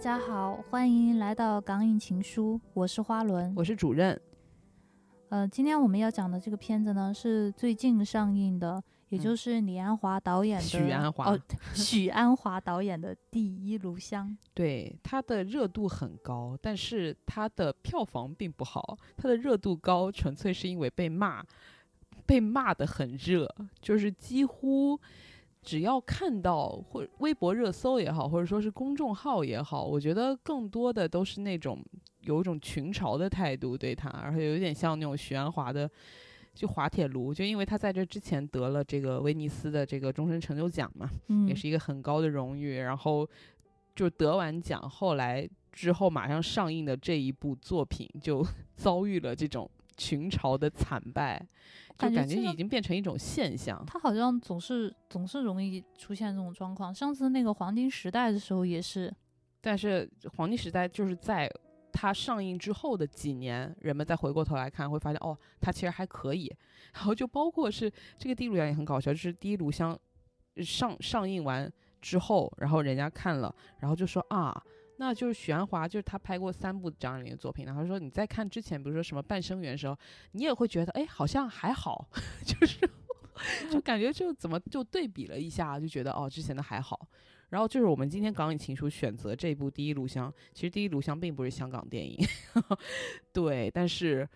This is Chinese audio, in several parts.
家好，欢迎来到《港影情书》，我是花轮，我是主任。呃，今天我们要讲的这个片子呢，是最近上映的，也就是李安华导演的许安华哦，许鞍华导演的《第一炉香》。对，它的热度很高，但是它的票房并不好。它的热度高，纯粹是因为被骂，被骂的很热，就是几乎只要看到或微博热搜也好，或者说是公众号也好，我觉得更多的都是那种。有一种群嘲的态度对他，而且有点像那种许鞍华的，就滑铁卢，就因为他在这之前得了这个威尼斯的这个终身成就奖嘛，也是一个很高的荣誉。然后就得完奖，后来之后马上上映的这一部作品就 遭遇了这种群嘲的惨败，就感觉已经变成一种现象。它好像总是总是容易出现这种状况。上次那个黄金时代的时候也是，但是黄金时代就是在。它上映之后的几年，人们再回过头来看，会发现哦，它其实还可以。然后就包括是这个《第一炉香》也很搞笑，就是《第一炉香》上上映完之后，然后人家看了，然后就说啊，那就是许鞍华，就是他拍过三部张爱玲的作品。然后说你在看之前，比如说什么《半生缘》的时候，你也会觉得哎，好像还好，就是就感觉就怎么就对比了一下，就觉得哦，之前的还好。然后就是我们今天港影情书选择这部《第一炉香》，其实《第一炉香》并不是香港电影，对，但是。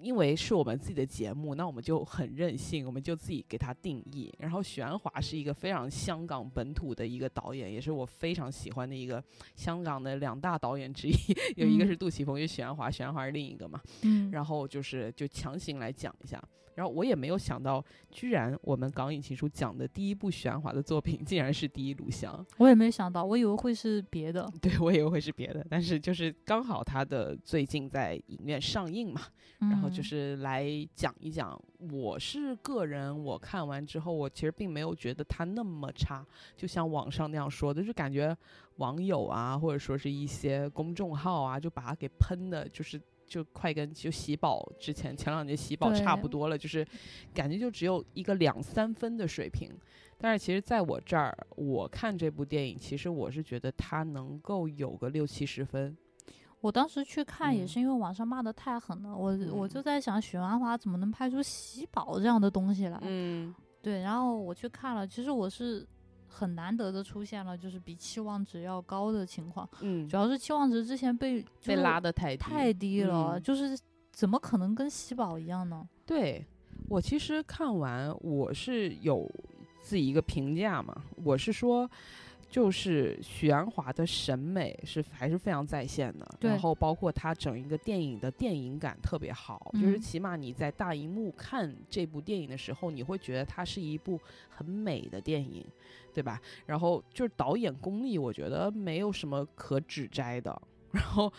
因为是我们自己的节目，那我们就很任性，我们就自己给它定义。然后许鞍华是一个非常香港本土的一个导演，也是我非常喜欢的一个香港的两大导演之一，有一个是杜琪峰，有许鞍华，许鞍华是另一个嘛。嗯。然后就是就强行来讲一下，然后我也没有想到，居然我们港影情书讲的第一部许鞍华的作品，竟然是《第一炉香》。我也没想到，我以为会是别的。对，我以为会是别的，但是就是刚好他的最近在影院上映嘛，然后。就是来讲一讲，我是个人，我看完之后，我其实并没有觉得它那么差，就像网上那样说的，就感觉网友啊，或者说是一些公众号啊，就把它给喷的，就是就快跟就喜宝之前前两年喜宝差不多了，就是感觉就只有一个两三分的水平。但是其实在我这儿，我看这部电影，其实我是觉得它能够有个六七十分。我当时去看也是因为网上骂的太狠了，我我就在想许鞍华怎么能拍出喜宝这样的东西来？嗯，对，然后我去看了，其实我是很难得的出现了，就是比期望值要高的情况。嗯，主要是期望值之前被被拉的太低太低了，就是怎么可能跟喜宝一样呢？对我其实看完我是有自己一个评价嘛，我是说。就是许鞍华的审美是还是非常在线的，然后包括他整一个电影的电影感特别好，就是起码你在大荧幕看这部电影的时候，你会觉得它是一部很美的电影，对吧？然后就是导演功力，我觉得没有什么可指摘的。然后，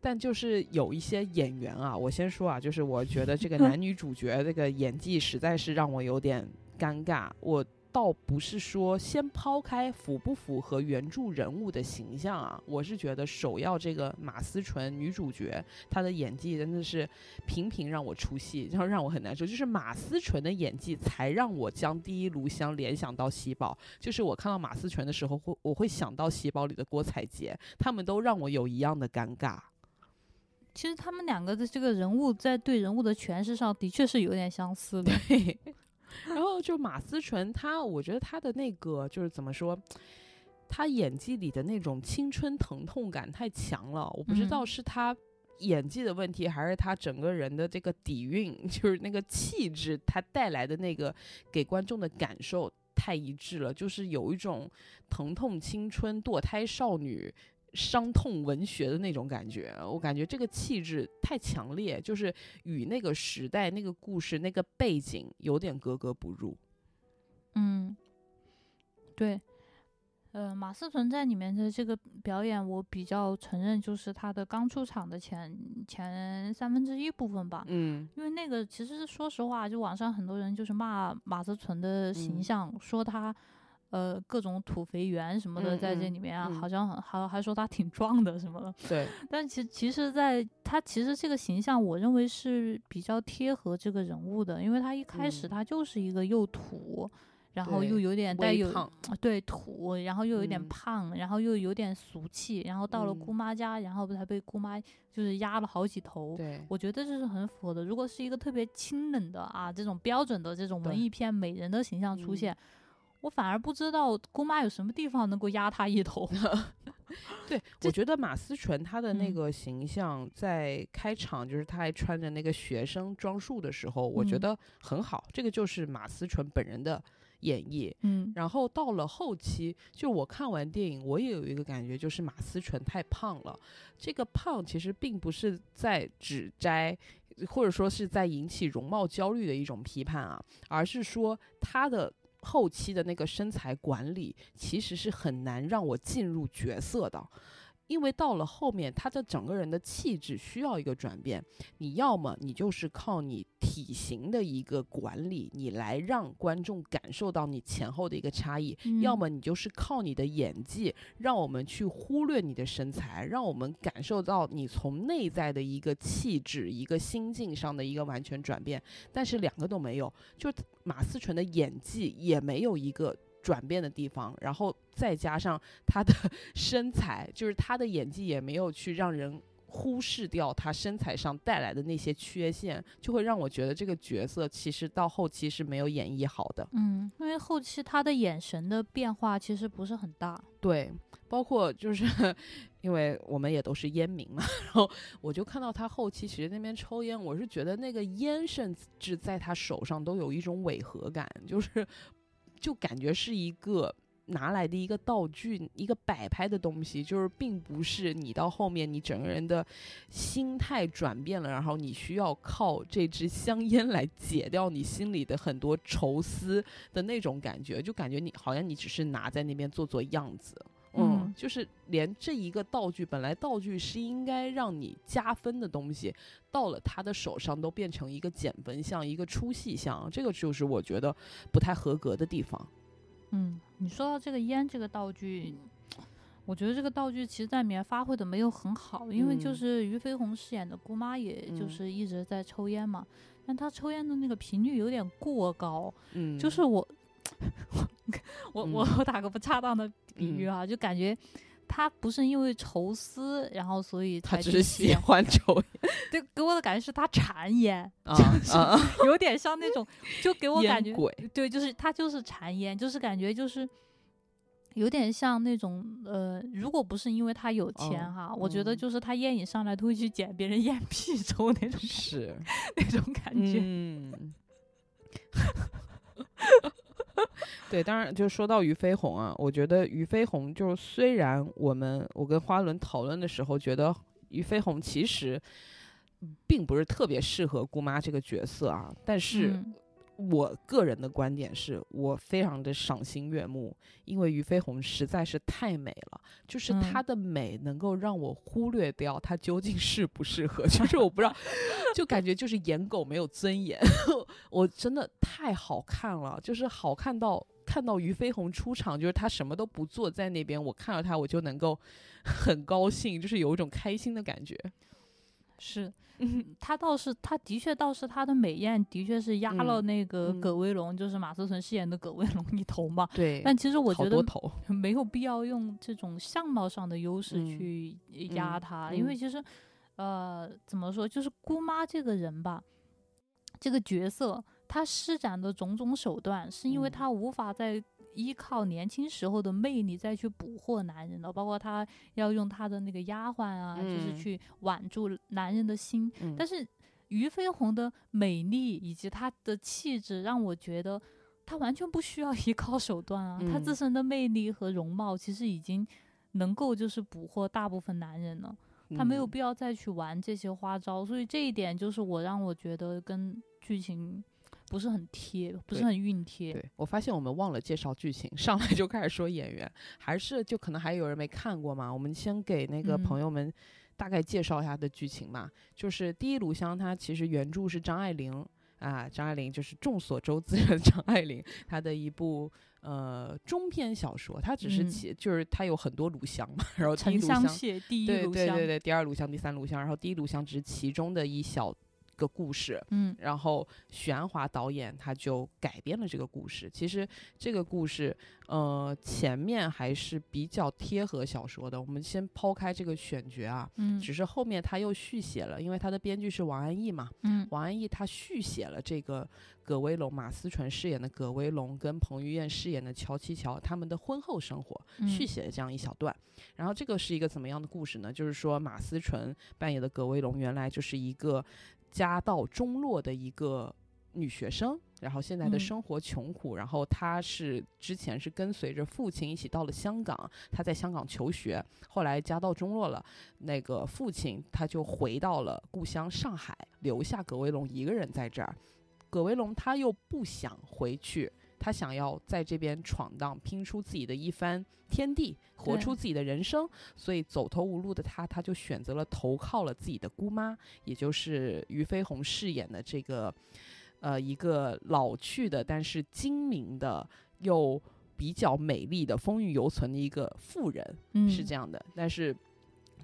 但就是有一些演员啊，我先说啊，就是我觉得这个 男女主角这个演技实在是让我有点尴尬，我。倒不是说先抛开符不符合原著人物的形象啊，我是觉得首要这个马思纯女主角她的演技真的是频频让我出戏，然后让我很难受。就是马思纯的演技才让我将第一炉香联想到喜宝，就是我看到马思纯的时候会我会想到喜宝里的郭采洁，他们都让我有一样的尴尬。其实他们两个的这个人物在对人物的诠释上的确是有点相似的。然后就马思纯，她我觉得她的那个就是怎么说，她演技里的那种青春疼痛感太强了。我不知道是她演技的问题，还是她整个人的这个底蕴，就是那个气质，她带来的那个给观众的感受太一致了，就是有一种疼痛青春、堕胎少女。伤痛文学的那种感觉，我感觉这个气质太强烈，就是与那个时代、那个故事、那个背景有点格格不入。嗯，对，呃，马思纯在里面的这个表演，我比较承认，就是他的刚出场的前前三分之一部分吧。嗯，因为那个其实说实话，就网上很多人就是骂马思纯的形象，说他。呃，各种土肥圆什么的，在这里面啊，好像还还说他挺壮的什么的。对。但其其实，在他其实这个形象，我认为是比较贴合这个人物的，因为他一开始他就是一个又土，然后又有点带有对土，然后又有点嗯胖，然后又有点俗气，然后到了嗯姑妈家，然后才被姑妈就是压了好几头。对，我觉得这是很符合的。如果是一个特别清冷的啊，这种标准的这种文艺片美人的形象出嗯现，我反而不知道姑妈有什么地方能够压她一头。对，我觉得马思纯她的那嗯个形象在开场，就是她还穿着那个学生装束的时候，我觉嗯得很好。这个就是马思纯本人的演绎。嗯然后到了后期，就我看完电影，我也有一个感觉，就是马思纯太胖了。这个胖其实并不是在指摘，或者说是在引起容貌焦虑的一种批判啊，而是说她的后期的那个身材管理其实是很难让我进入角色的。因为到了后面，他的整个人的气质需要一个转变。你要么你就是靠你体型的一个管理，你来让观众感受到你前后的一个差异；要嗯么你就是靠你的演技，让我们去忽略你的身材，让我们感受到你从内在的一个气质、一个心境上的一个完全转变。但是两个都没有，就马思纯的演技也没有一个。转变的地方，然后再加上他的 身材，就是他的演技也没有去让人忽视掉他身材上带来的那些缺陷，就会让我觉得这个角色其实到后期是没有演绎好的。嗯，因为后期他的眼神的变化其实不是很大。对，包括就是 因为我们也都是烟民嘛，然后我就看到他后期其实那边抽烟，我是觉得那个烟甚至在他手上都有一种违和感，就是就感觉是一个。拿来的一个道具，一个摆拍的东西，就是并不是你到后面你整个人的心态转变了，然后你需要靠这支香烟来解掉你心里的很多愁思的那种感觉，就感觉你好像你只是拿在那边做做样子，嗯，嗯就是连这一个道具，本来道具是应该让你加分的东西，到了他的手上都变成一个减分项，一个出戏项，这个就是我觉得不太合格的地方。嗯，你说到这个烟这个道具，我觉得这个道具其实在里面发挥的没有很好，因为就嗯。是俞飞鸿饰演的姑妈，也就嗯。是一直在抽烟嘛，但她抽烟的那个频率有点过高，嗯，就是我，我我嗯我打个不恰当的比喻啊，就感觉。他不是因为愁思，然后所以他才是喜欢 抽烟 对，给我的感觉是他馋烟，啊啊，有点像那种，就给我感觉，对，就是他就是馋烟，就是感觉就是有点像那种呃，如果不是因为他有钱哦哈，我觉得嗯就是他烟瘾上来都会去捡别人烟屁抽那种是，那种感觉。嗯。对，当然就说到俞飞鸿啊，我觉得俞飞鸿就是虽然我们我跟花轮讨论的时候觉得俞飞鸿其实并不是特别适合姑妈这个角色啊，但是我个人的观点是我非常的赏心悦目，因为俞飞鸿实在是太美了，就是嗯她的美能够让我忽略掉她究竟适不适合，就是我不知道，就感觉就是颜狗没有尊严，我真的太好看了，就是好看到看到俞飞鸿出场，就是她什么都不做在那边，我看到她我就能够 很高兴，就是有一种开心的感觉。是，嗯他倒是，他的确倒是他的美艳的确是压了嗯那个嗯。葛威龙，就是马思纯饰演的葛威龙一头嘛。对，但其实我觉得 没有必要用这种相貌上的优势嗯去压嗯他，因为嗯。其实，呃，怎么说，就是姑妈这个人吧，这个角色，她施展的种种手段，是因为嗯。她无法再依靠年轻时候的魅力再去捕获男人了，包括她要用她的那个丫鬟啊，就是嗯。去挽住男人的心，嗯。但是俞飞鸿的美丽以及她的气质，让我觉得她完全不需要 依靠手段啊，她自嗯。身的魅力和容貌其实已经能够就是捕获大部分男人了，她没有嗯。必要再去玩这些花招，所以这一点就是我让我觉得跟剧情不是很贴，不是很熨贴。对我发现我们忘了介绍剧情，上来就开始说演员，还是就可能还有人没看过嘛。我们先给那个嗯朋友们大概介绍一下的剧情嘛。就是《第一炉香》，它其实原著是张爱玲啊，张爱玲就是众所周知的 张爱玲，她的一部呃中篇小说，它只是嗯其、就是它有很多炉香嘛，然后第沉一炉香第一对炉香，对对对，第二炉香、第三炉香，然后第一炉香只是其中的一小个故事，嗯然后许鞍华导演他就改编了这个故事。其实这个故事，呃，前面还是比较贴合小说的。我们先抛开这个选角啊，嗯只是后面他又续写了，因为他的编剧是王安忆嘛，嗯王安忆他续写了这个葛威龙，马思纯饰演的葛威龙跟彭于晏饰演的乔七乔他们的婚后生活，嗯续写了这样一小段。然后这个是一个怎么样的故事呢？就是说马思纯扮演的葛威龙原来就是一个家道中落的一个女学生。然后现在的嗯生活穷苦，然后她是之前是跟随着父亲一起到了香港，她在香港求学，后来家道中落了，那个父亲他就回到了故乡上海，留下葛威龙一个人在这儿。葛威龙他又不想回去，他想要在这边闯荡，拼出自己的一番天地，活出自己的人生。所以走投无路的他，他就选择了投靠了自己的姑妈，也就是俞飞鸿饰演的这个，呃，一个老去的但是精明的又比较美丽的风韵犹存的一个妇人。嗯是这样的。但是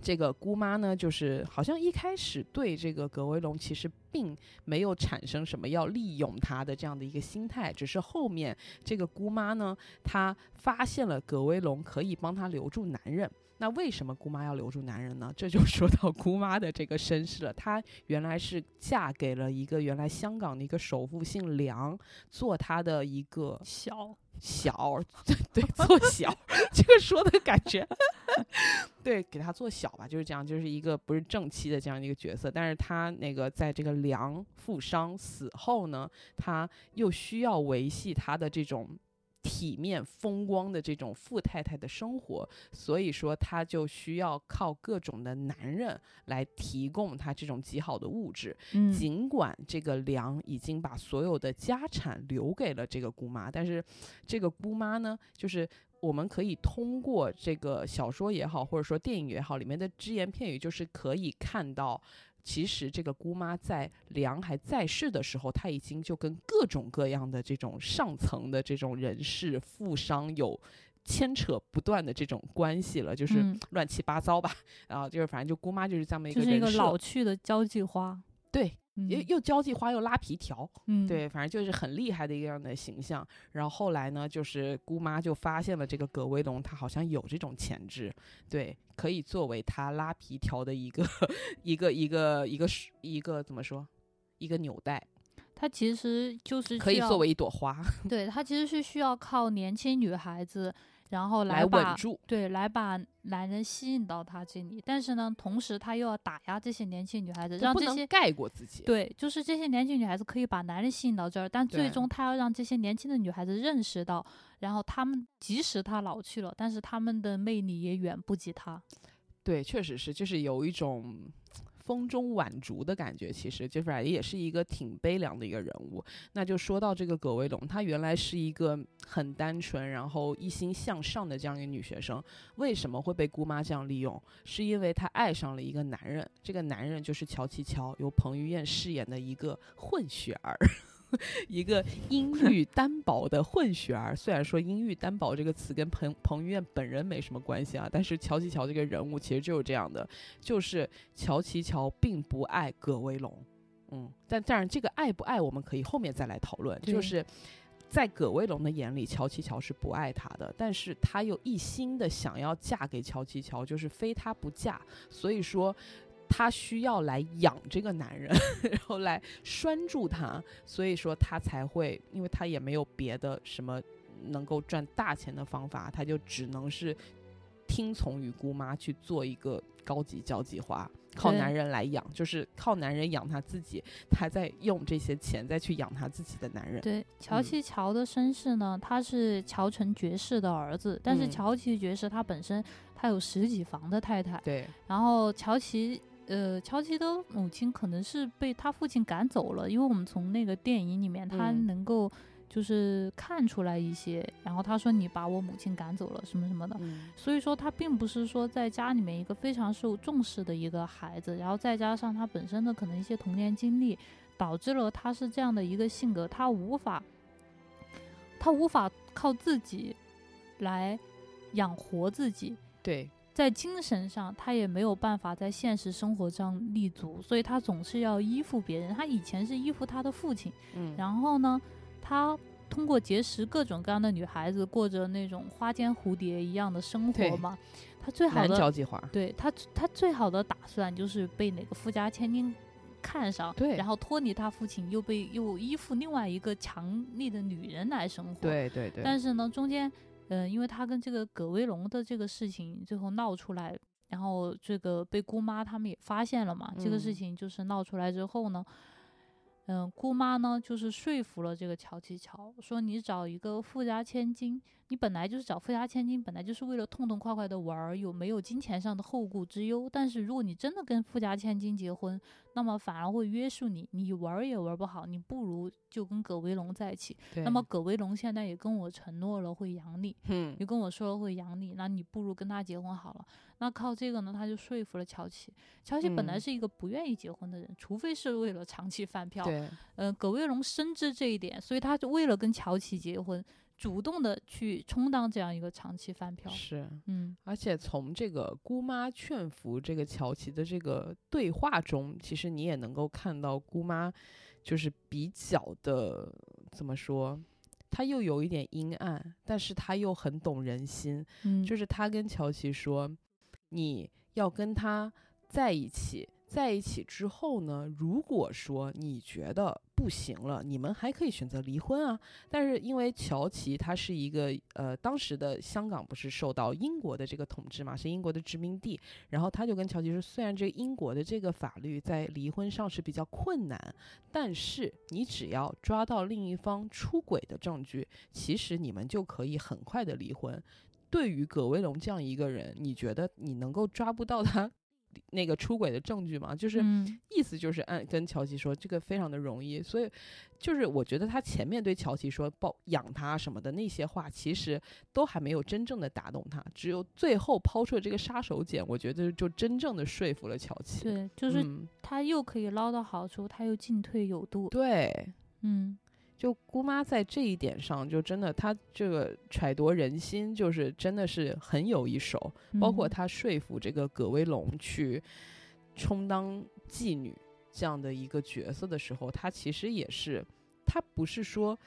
这个姑妈呢，就是好像一开始对这个葛威龙其实并没有产生什么要利用他的这样的一个心态，只是后面这个姑妈呢，她发现了葛威龙可以帮她留住男人。那为什么姑妈要留住男人呢？这就说到姑妈的这个身世了。她原来是嫁给了一个原来香港的一个首富，姓梁，做她的一个小小，对，做小，这个说的感觉，对，给他做小吧，就是这样，就是一个不是正妻的这样一个角色。但是他那个在这个梁富商死后呢，他又需要维系他的这种。体面风光的这种富太太的生活，所以说她就需要靠各种的男人来提供她这种极好的物质。嗯尽管这个梁已经把所有的家产留给了这个姑妈，但是这个姑妈呢，就是我们可以通过这个小说也好，或者说电影也好，里面的只言片语，就是可以看到。其实这个姑妈在梁还在世的时候，她已经就跟各种各样的这种上层的这种人士、富商有牵扯不断的这种关系了，就是嗯乱七八糟吧。然后就是反正就姑妈就是这么一就是一个老去的交际花，对，又嗯又交际花又拉皮条，嗯对，反正就是很厉害的一个样的形象。然后后来呢，就是姑妈就发现了这个葛威龙，他好像有这种潜质，对，可以作为他拉皮条的一个 一个一个一个是一个怎么说？一个纽带，它其实就是可以作为一朵花对，它其实是需要靠年轻女孩子，然后来把稳住。对来把男人吸引到他这里，但是呢，同时他又要打压这些年轻女孩子，让这些盖过自己。对，就是这些年轻女孩子可以把男人吸引到这儿，但最终他要让这些年轻的女孩子认识到，然后他们即使他老去了，但是他们的魅力也远不及他。对，确实是，就是有一种风中晚烛的感觉。其实，杰弗里也是一个挺悲凉的一个人物。那就说到这个葛威龙，她原来是一个很单纯，然后一心向上的这样一个女学生，为什么会被姑妈这样利用？是因为她爱上了一个男人，这个男人就是乔琪乔，由彭于晏饰演的一个混血儿。一个音域单薄的混血儿，虽然说“音域单薄”这个词跟彭彭于晏本人没什么关系啊，但是乔琪乔这个人物其实就是这样的，就是乔琪乔并不爱葛威龙，嗯，但当然这个爱不爱我们可以后面再来讨论，就是。在葛威龙的眼里，乔琪乔是不爱他的，但是他又一心的想要嫁给乔琪乔，就是非他不嫁。所以说，他需要来养这个男人，然后来拴住他，所以说她才会，因为她也没有别的什么能够赚大钱的方法，她就只能是听从于姑妈去做一个高级交际花，靠男人来养，就是靠男人养她自己，她在用这些钱再去养她自己的男人。对，乔嗯琪乔的身世呢，他是乔城爵士的儿子，但是嗯乔琪爵士他本身他有十几房的太太，对，然后乔琪。呃，乔琪的母亲可能是被他父亲赶走了，因为我们从那个电影里面，他嗯能够就是看出来一些。然后他说：“你把我母亲赶走了，什么什么的。”嗯，所以说他并不是说在家里面一个非常受重视的一个孩子，然后再加上他本身的可能一些童年经历，导致了他是这样的一个性格，他无法，他无法靠自己来养活自己。对，在精神上，他也没有办法在现实生活上立足，所以他总是要依附别人。他以前是依附他的父亲，嗯，然后呢，他通过结识各种各样的女孩子，过着那种花间蝴蝶一样的生活嘛。他最好南的交际花，对他，他最好的打算就是被哪个富家千金看上，对然后脱离他父亲，又被又依附另外一个强力的女人来生活。，对对对，但是呢，中间，嗯、因为他跟这个葛威龙的这个事情最后闹出来，然后这个被姑妈他们也发现了嘛，这个事嗯情就是闹出来之后呢。嗯，姑妈呢，就是说服了这个乔琪乔，说你找一个富家千金，你本来就是找富家千金，本来就是为了痛痛快快的玩儿，有没有金钱上的后顾之忧。但是如果你真的跟富家千金结婚，那么反而会约束你，你玩儿也玩儿不好，你不如就跟葛威龙在一起。那么葛威龙现在也跟我承诺了会养你，嗯也跟我说了会养你，那你不如跟他结婚好了。那靠这个呢，他就说服了乔琪。乔琪本来嗯是一个不愿意结婚的人，除非是为了长期饭票。对，呃，葛威龙深知这一点，所以他就为了跟乔琪结婚，主动的去充当这样一个长期饭票。是。嗯而且从这个姑妈劝服这个乔琪的这个对话中，其实你也能够看到姑妈就是比较的怎么说，她又有一点阴暗，但是她又很懂人心。嗯，就是她跟乔琪说，你要跟他在一起，在一起之后呢，如果说你觉得不行了，你们还可以选择离婚啊。但是因为乔琪他是一个呃，当时的香港不是受到英国的这个统治嘛，是英国的殖民地，然后他就跟乔琪说，虽然这个英国的这个法律在离婚上是比较困难，但是你只要抓到另一方出轨的证据，其实你们就可以很快的离婚。对于葛威龙这样一个人，你觉得你能够抓不到他那个出轨的证据吗？就是嗯意思就是按跟乔琪说，这个非常的容易，所以就是我觉得他前面对乔琪说抱养他什么的那些话，其实都还没有真正的打动他，只有最后抛出了这个杀手锏，我觉得就真正的说服了乔琪。对，就是嗯、他又可以捞到好处，他又进退有度。对，嗯就姑妈在这一点上，就真的她这个揣度人心，就是真的是很有一手。包括嗯她说服这个葛威龙去充当妓女这样的一个角色的时候，她其实也是，她不是说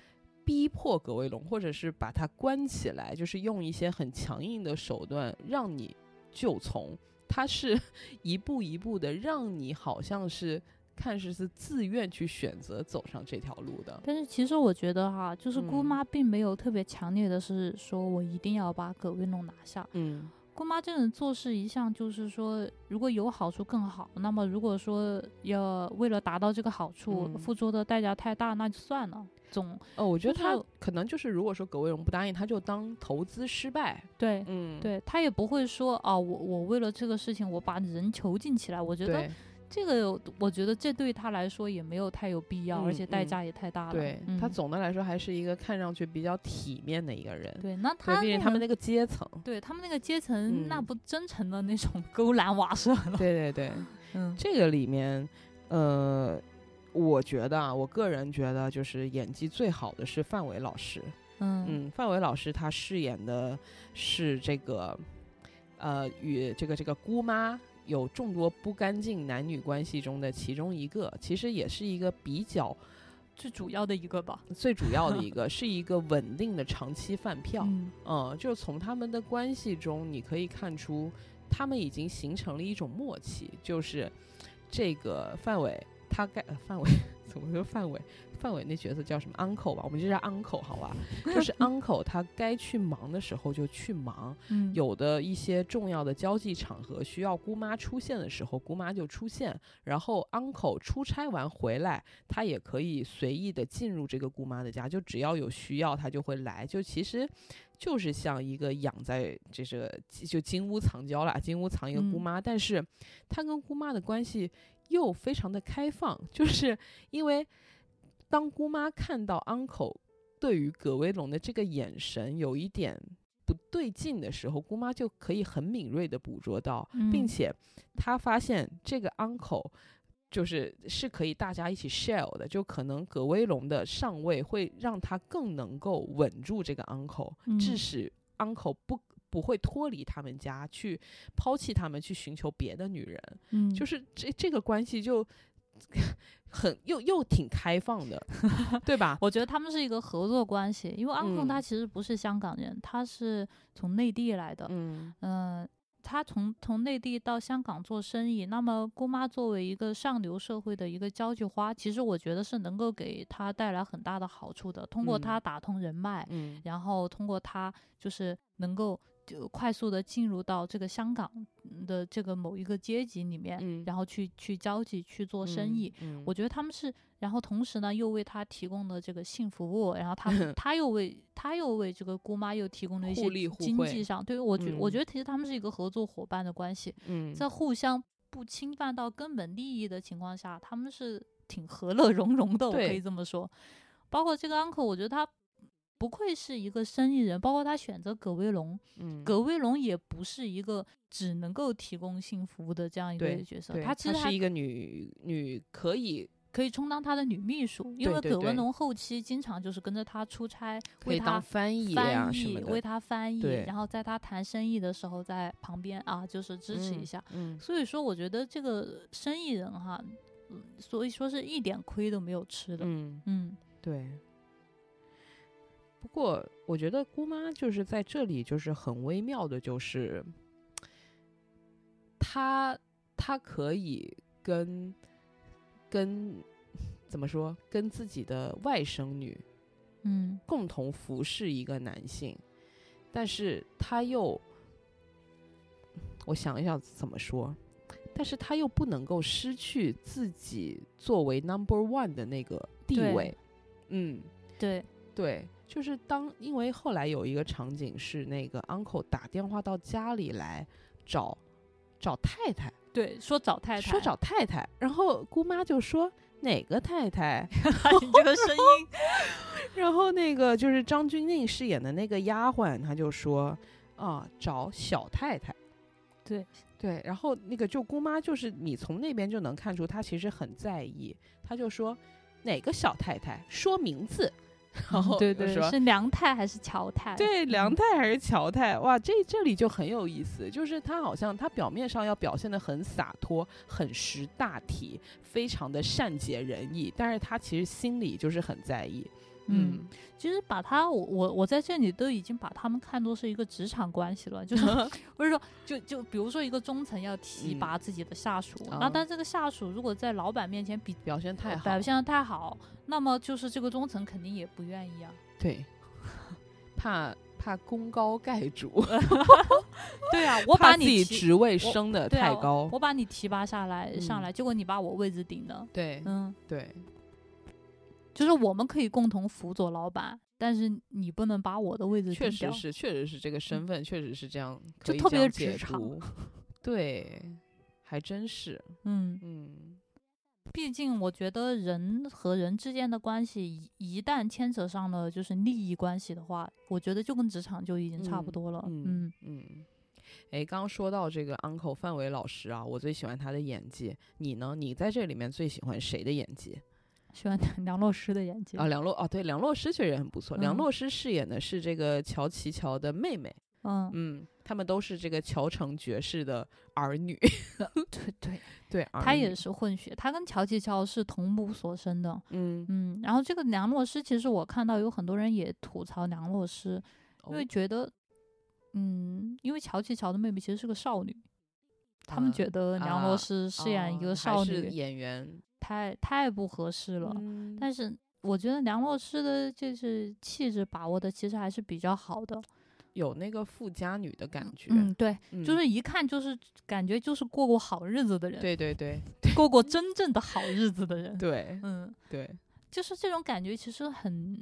逼迫葛威龙，或者是把他关起来，就是用一些很强硬的手段让你就从，他是 一步一步的让你好像是看似是自愿去选择走上这条路的。但是其实我觉得哈，就是姑嗯妈并没有特别强烈的是说我一定要把葛威龙拿下。嗯，姑妈这种做事一向就是说，如果有好处更好。那么如果说要为了达到这个好处、嗯付出的代价太大，那就算了。总哦，我觉得他可能就是，如果说葛威龙不答应，他就当投资失败。对、嗯，对，他也不会说啊，我我为了这个事情我把人囚禁起来。我觉得对这个，我觉得这对他来说也没有太有必要，而且代价也太大了。对、嗯、他总的来说还是一个看上去比较体面的一个人。对，那，他那毕竟他们那个阶层。对他们那个阶层，那嗯不真诚的那种 勾栏瓦舍了。对对对，嗯这个里面，呃，我觉得啊，我个人觉得就是演技最好的是范伟老师。嗯嗯，范伟老师他饰演的是这个，呃，与这个这个姑妈有众多不干净男女关系中的其中一个，其实也是一个比较最主要的一个吧。最主要的一 个，是一个稳定的长期饭票。嗯嗯，就是从他们的关系中，你可以看出他们已经形成了一种默契，就是这个范伟他该呃范伟怎么说范伟？范伟那角色叫什么 uncle 吧，我们就叫 uncle 好吧？就是 uncle 他该去忙的时候就去忙，嗯，有的一些重要的交际场合需要姑妈出现的时候，姑妈就出现。然后 uncle 出差完回来，他也可以随意的进入这个姑妈的家，就只要有需要，他就会来。就其实就是像一个养在这是就金屋藏娇啦，金屋藏一个姑嗯妈，但是他跟姑妈的关系又非常的开放，就是因为当姑妈看到 uncle 对于葛威龙的这个眼神有一点不对劲的时候，姑妈就可以很敏锐的捕捉到，并嗯。且她发现这个 uncle 就是是可以大家一起 share 的，就可能葛威龙的上位会让他更能够稳住这个 uncle，、致嗯。使 uncle 不不会脱离他们家，去抛弃他们，去寻求别的女人。嗯，就是是这这个关系就 很又又挺开放的，对吧？我觉得他们是一个合作关系，因为 uncle 嗯他其实不是香港人，他是从内地来的，嗯嗯、他从从内地到香港做生意，那么姑妈作为一个上流社会的一个交际花，其实我觉得是能够给他带来很大的好处的。通过他嗯打通人脉，嗯然后通过他就是能够就快速的进入到这个香港的这个某一个阶级里面，嗯然后去去交际去做生意。嗯我觉得他们是，然后同时呢又为他提供了这个性服务，然后他们 他又为他又为这个姑妈又提供了一些经济上，对于我觉、我嗯觉得其实他们是一个合作伙伴的关系，嗯在互相不侵犯到根本利益的情况下，他们是挺和乐融融的，我可以这么说。包括这个 uncle，我觉得他不愧是一个生意人，包括他选择葛威龙，嗯葛威龙也不是一个只能够提供性服务的这样一对个角色，对，他其实还是一个女女可以可以充当他的女秘书，因为葛文龙后期经常就是跟着他出差，为他翻译翻译，为他翻译，然后在他谈生意的时候在旁边啊，就是支持一嗯下。嗯所以说，我觉得这个生意人哈，嗯所以说是一点亏都没有吃的。嗯嗯对。不过，我觉得姑妈就是在这里，就是很微妙的，就是她她可以跟跟怎么说，跟自己的外甥女嗯。共同服侍一个男性，但是她又，我想一想怎么说，但是她又不能够失去自己作为 number one 的那个地位，嗯。对，对，就是当因为后来有一个场景是那个 uncle 打电话到家里来找找太太，对，说找太太，说找太太，然后姑妈就说哪个太太，你这个声音，然后那个就是张钧甯饰演的那个丫鬟，她就说啊找小太太。对。对，然后那个就姑妈就是你从那边就能看出她其实很在意，她就说哪个小太太？说名字，然后对对，是梁太还是乔太？对，梁嗯太还是乔太，哇，这这里就很有意思，就是他好像他表面上要表现的很洒脱、很识大体，非常的善解人意，但是他其实心里就是很在意。嗯，其实把他，我我我在这里都已经把他们看作是一个职场关系了，就 是不是说就就比如说一个中层要提嗯拔自己的下属，啊那、但这个下属如果在老板面前比表现太好，表现的太好，那么就是这个中层肯定也不愿意啊。对，怕怕功高盖主，对啊，我把你提，己职位升的太高。我把你提拔下来上嗯来，结果你把我位置顶了。对嗯，对就是我们可以共同辅佐老板，但是你不能把我的位置确。实是，确实是这个身份，确实是这样，就特别职场。对，还真是，嗯，嗯，毕竟我觉得人和人之间的关系一一旦牵扯上了就是利益关系的话，我觉得就跟职场就已经差不嗯多了。嗯嗯嗯，哎，刚刚说到这个 uncle 范伟老师啊，我最喜欢他的演技。你呢？你在这里面最喜欢谁的演技？喜欢 梁洛施的演技。啊，梁洛哦，对，梁洛施确实也很不错。梁嗯洛施饰演的是这个乔琪乔的妹妹，嗯，嗯，他们都是这个乔城爵士的儿女。对对，对，儿女他也，是混血，他跟乔琪乔是同母所生的。嗯，嗯，然后这个梁洛施，其实我看到有很多人也吐槽梁洛施，因为哦觉得，嗯，因为乔琪乔的妹妹其实是个少女，他们啊觉得梁洛啊施饰演一个少女演员太太不合适了。嗯。但是我觉得梁洛施的就是气质把握的其实还是比较好的，有那个富家女的感觉，嗯，对，嗯就是一看就是感觉就是过过好日子的人，对对对过过真正的好日子的人，对嗯，对，就是这种感觉其实很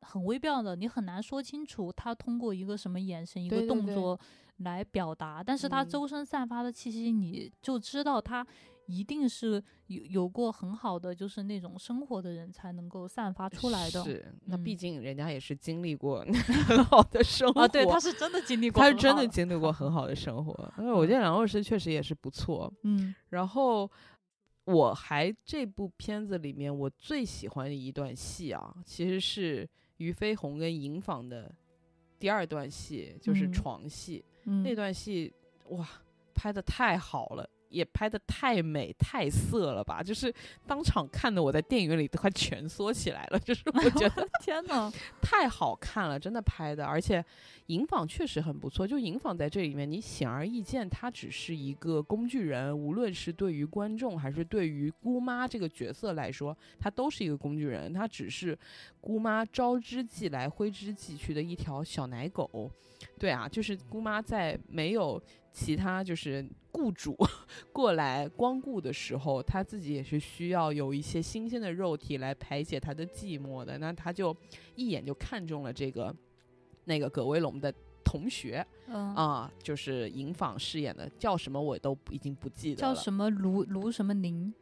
很微妙的，你很难说清楚他通过一个什么眼神、一个对对对动作来表达，但是他嗯。周身散发的气息，你就知道他一定是有有过很好的就是那种生活的人才能够散发出来的。是，那毕嗯竟人家也是经历过 很好的生活啊，对，他是真的经历过他，是真的经历过 很好的生活。因为我觉得梁洛施确实也是不错。嗯然后我还这部片子里面我最喜欢的一段戏啊，其实是俞飞鸿跟银纺的第二段戏就是嗯床戏，嗯那段戏哇，拍的太好了。也拍的太美太色了吧！就是当场看的我在电影院里都快蜷缩起来了，就是我觉得 天呐，太好看了，真的拍的，而且银纺确实很不错。就银纺在这里面，你显而易见，他只是一个工具人，无论是对于观众还是对于姑妈这个角色来说，他都是一个工具人。他只是姑妈招之即来挥之即去的一条小奶狗。对啊，就是姑妈在没有其他就是雇主 过来光顾的时候，他自己也是需要有一些新鲜的肉体来排解他的寂寞的。那他就一眼就看中了这个那个葛威龙的同学嗯，啊，就是银坊饰演的，叫什么我都已经不记得了。叫什么卢卢什么宁，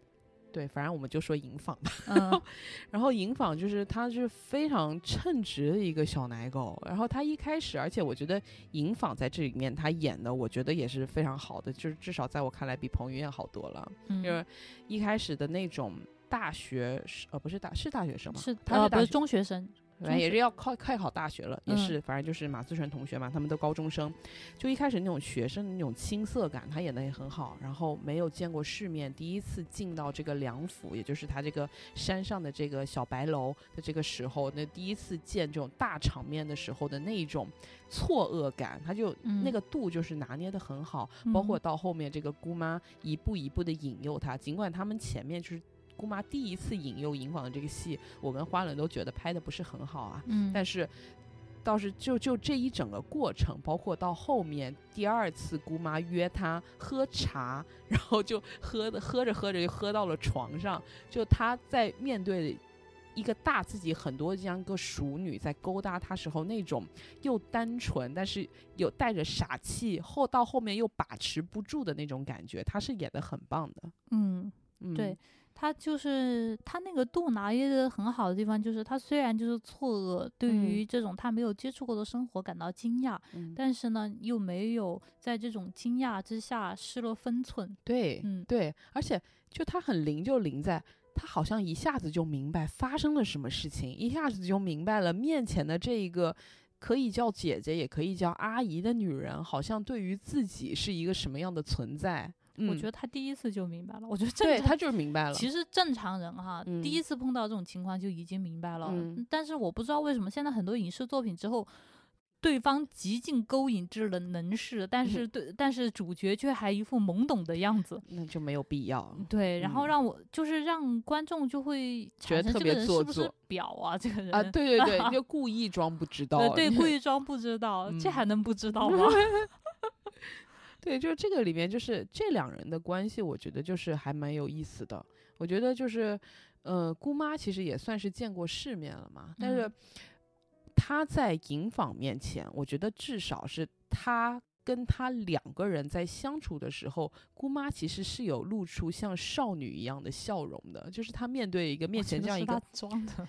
对，反正我们就说银纺吧。嗯 然后银纺就是他是非常称职的一个小奶狗，然后他一开始，而且我觉得银纺在这里面他演的，我觉得也是非常好的，就是至少在我看来比彭于晏好多了。嗯，就是一开始的那种大学生，呃，不是大是大学生吗？是呃不是他是大学中学生，反正也是要考快考大学了，也嗯是，反正就是马思纯同学嘛，他们都高中生，就一开始那种学生的那种青涩感，他演的也很好。然后没有见过世面，第一次进到这个梁府，也就是他这个山上的这个小白楼的这个时候，那第一次见这种大场面的时候的那一种错愕感，他就、嗯那个度就是拿捏的很好。包括嗯到后面这个姑妈一步一步的引诱他，尽管他们前面就是姑妈第一次引诱银广的这个戏，我跟花轮都觉得拍的不是很好啊，嗯，但是倒是就就这一整个过程，包括到后面第二次姑妈约他喝茶，然后就喝的喝着喝着就喝到了床上，就他在面对。一个大自己很多这样一个熟女在勾搭他时候那种又单纯，但是有带着傻气，后到后面又把持不住的那种感觉，他是演的很棒的。嗯。嗯，对，他就是他那个度拿捏的很好的地方，就是他虽然就是错愕，对于这种他没有接触过的生活感到惊讶，嗯，但是呢，又没有在这种惊讶之下失了分寸。对，嗯对，而且就他很灵，就灵在他好像一下子就明白发生了什么事情，一下子就明白了面前的这一个可以叫姐姐，也可以叫阿姨的女人，好像对于自己是一个什么样的存在。嗯，我觉得他第一次就明白了。我觉得正常对他就是明白了。其实正常人哈，嗯第一次碰到这种情况就已经明白了。嗯但是我不知道为什么现在很多影视作品之后，对方极尽勾引之能能事，但嗯是对，但是主角却还一副懵懂的样子。那就没有必要。对，然后嗯让我就是让观众就会觉得特别人是不是做作婊啊？这个人啊，对对对，你 就故意装不知道呃，。对，故意装不知道，这嗯还能不知道 吗？对，就是这个里面，就是这两人的关系，我觉得就是还蛮有意思的。我觉得就是，呃，姑妈其实也算是见过世面了嘛，但是嗯她在银坊面前，我觉得至少是她跟他两个人在相处的时候，姑妈其实是有露出像少女一样的笑容的，就是她面对一个面前这样一个，装的，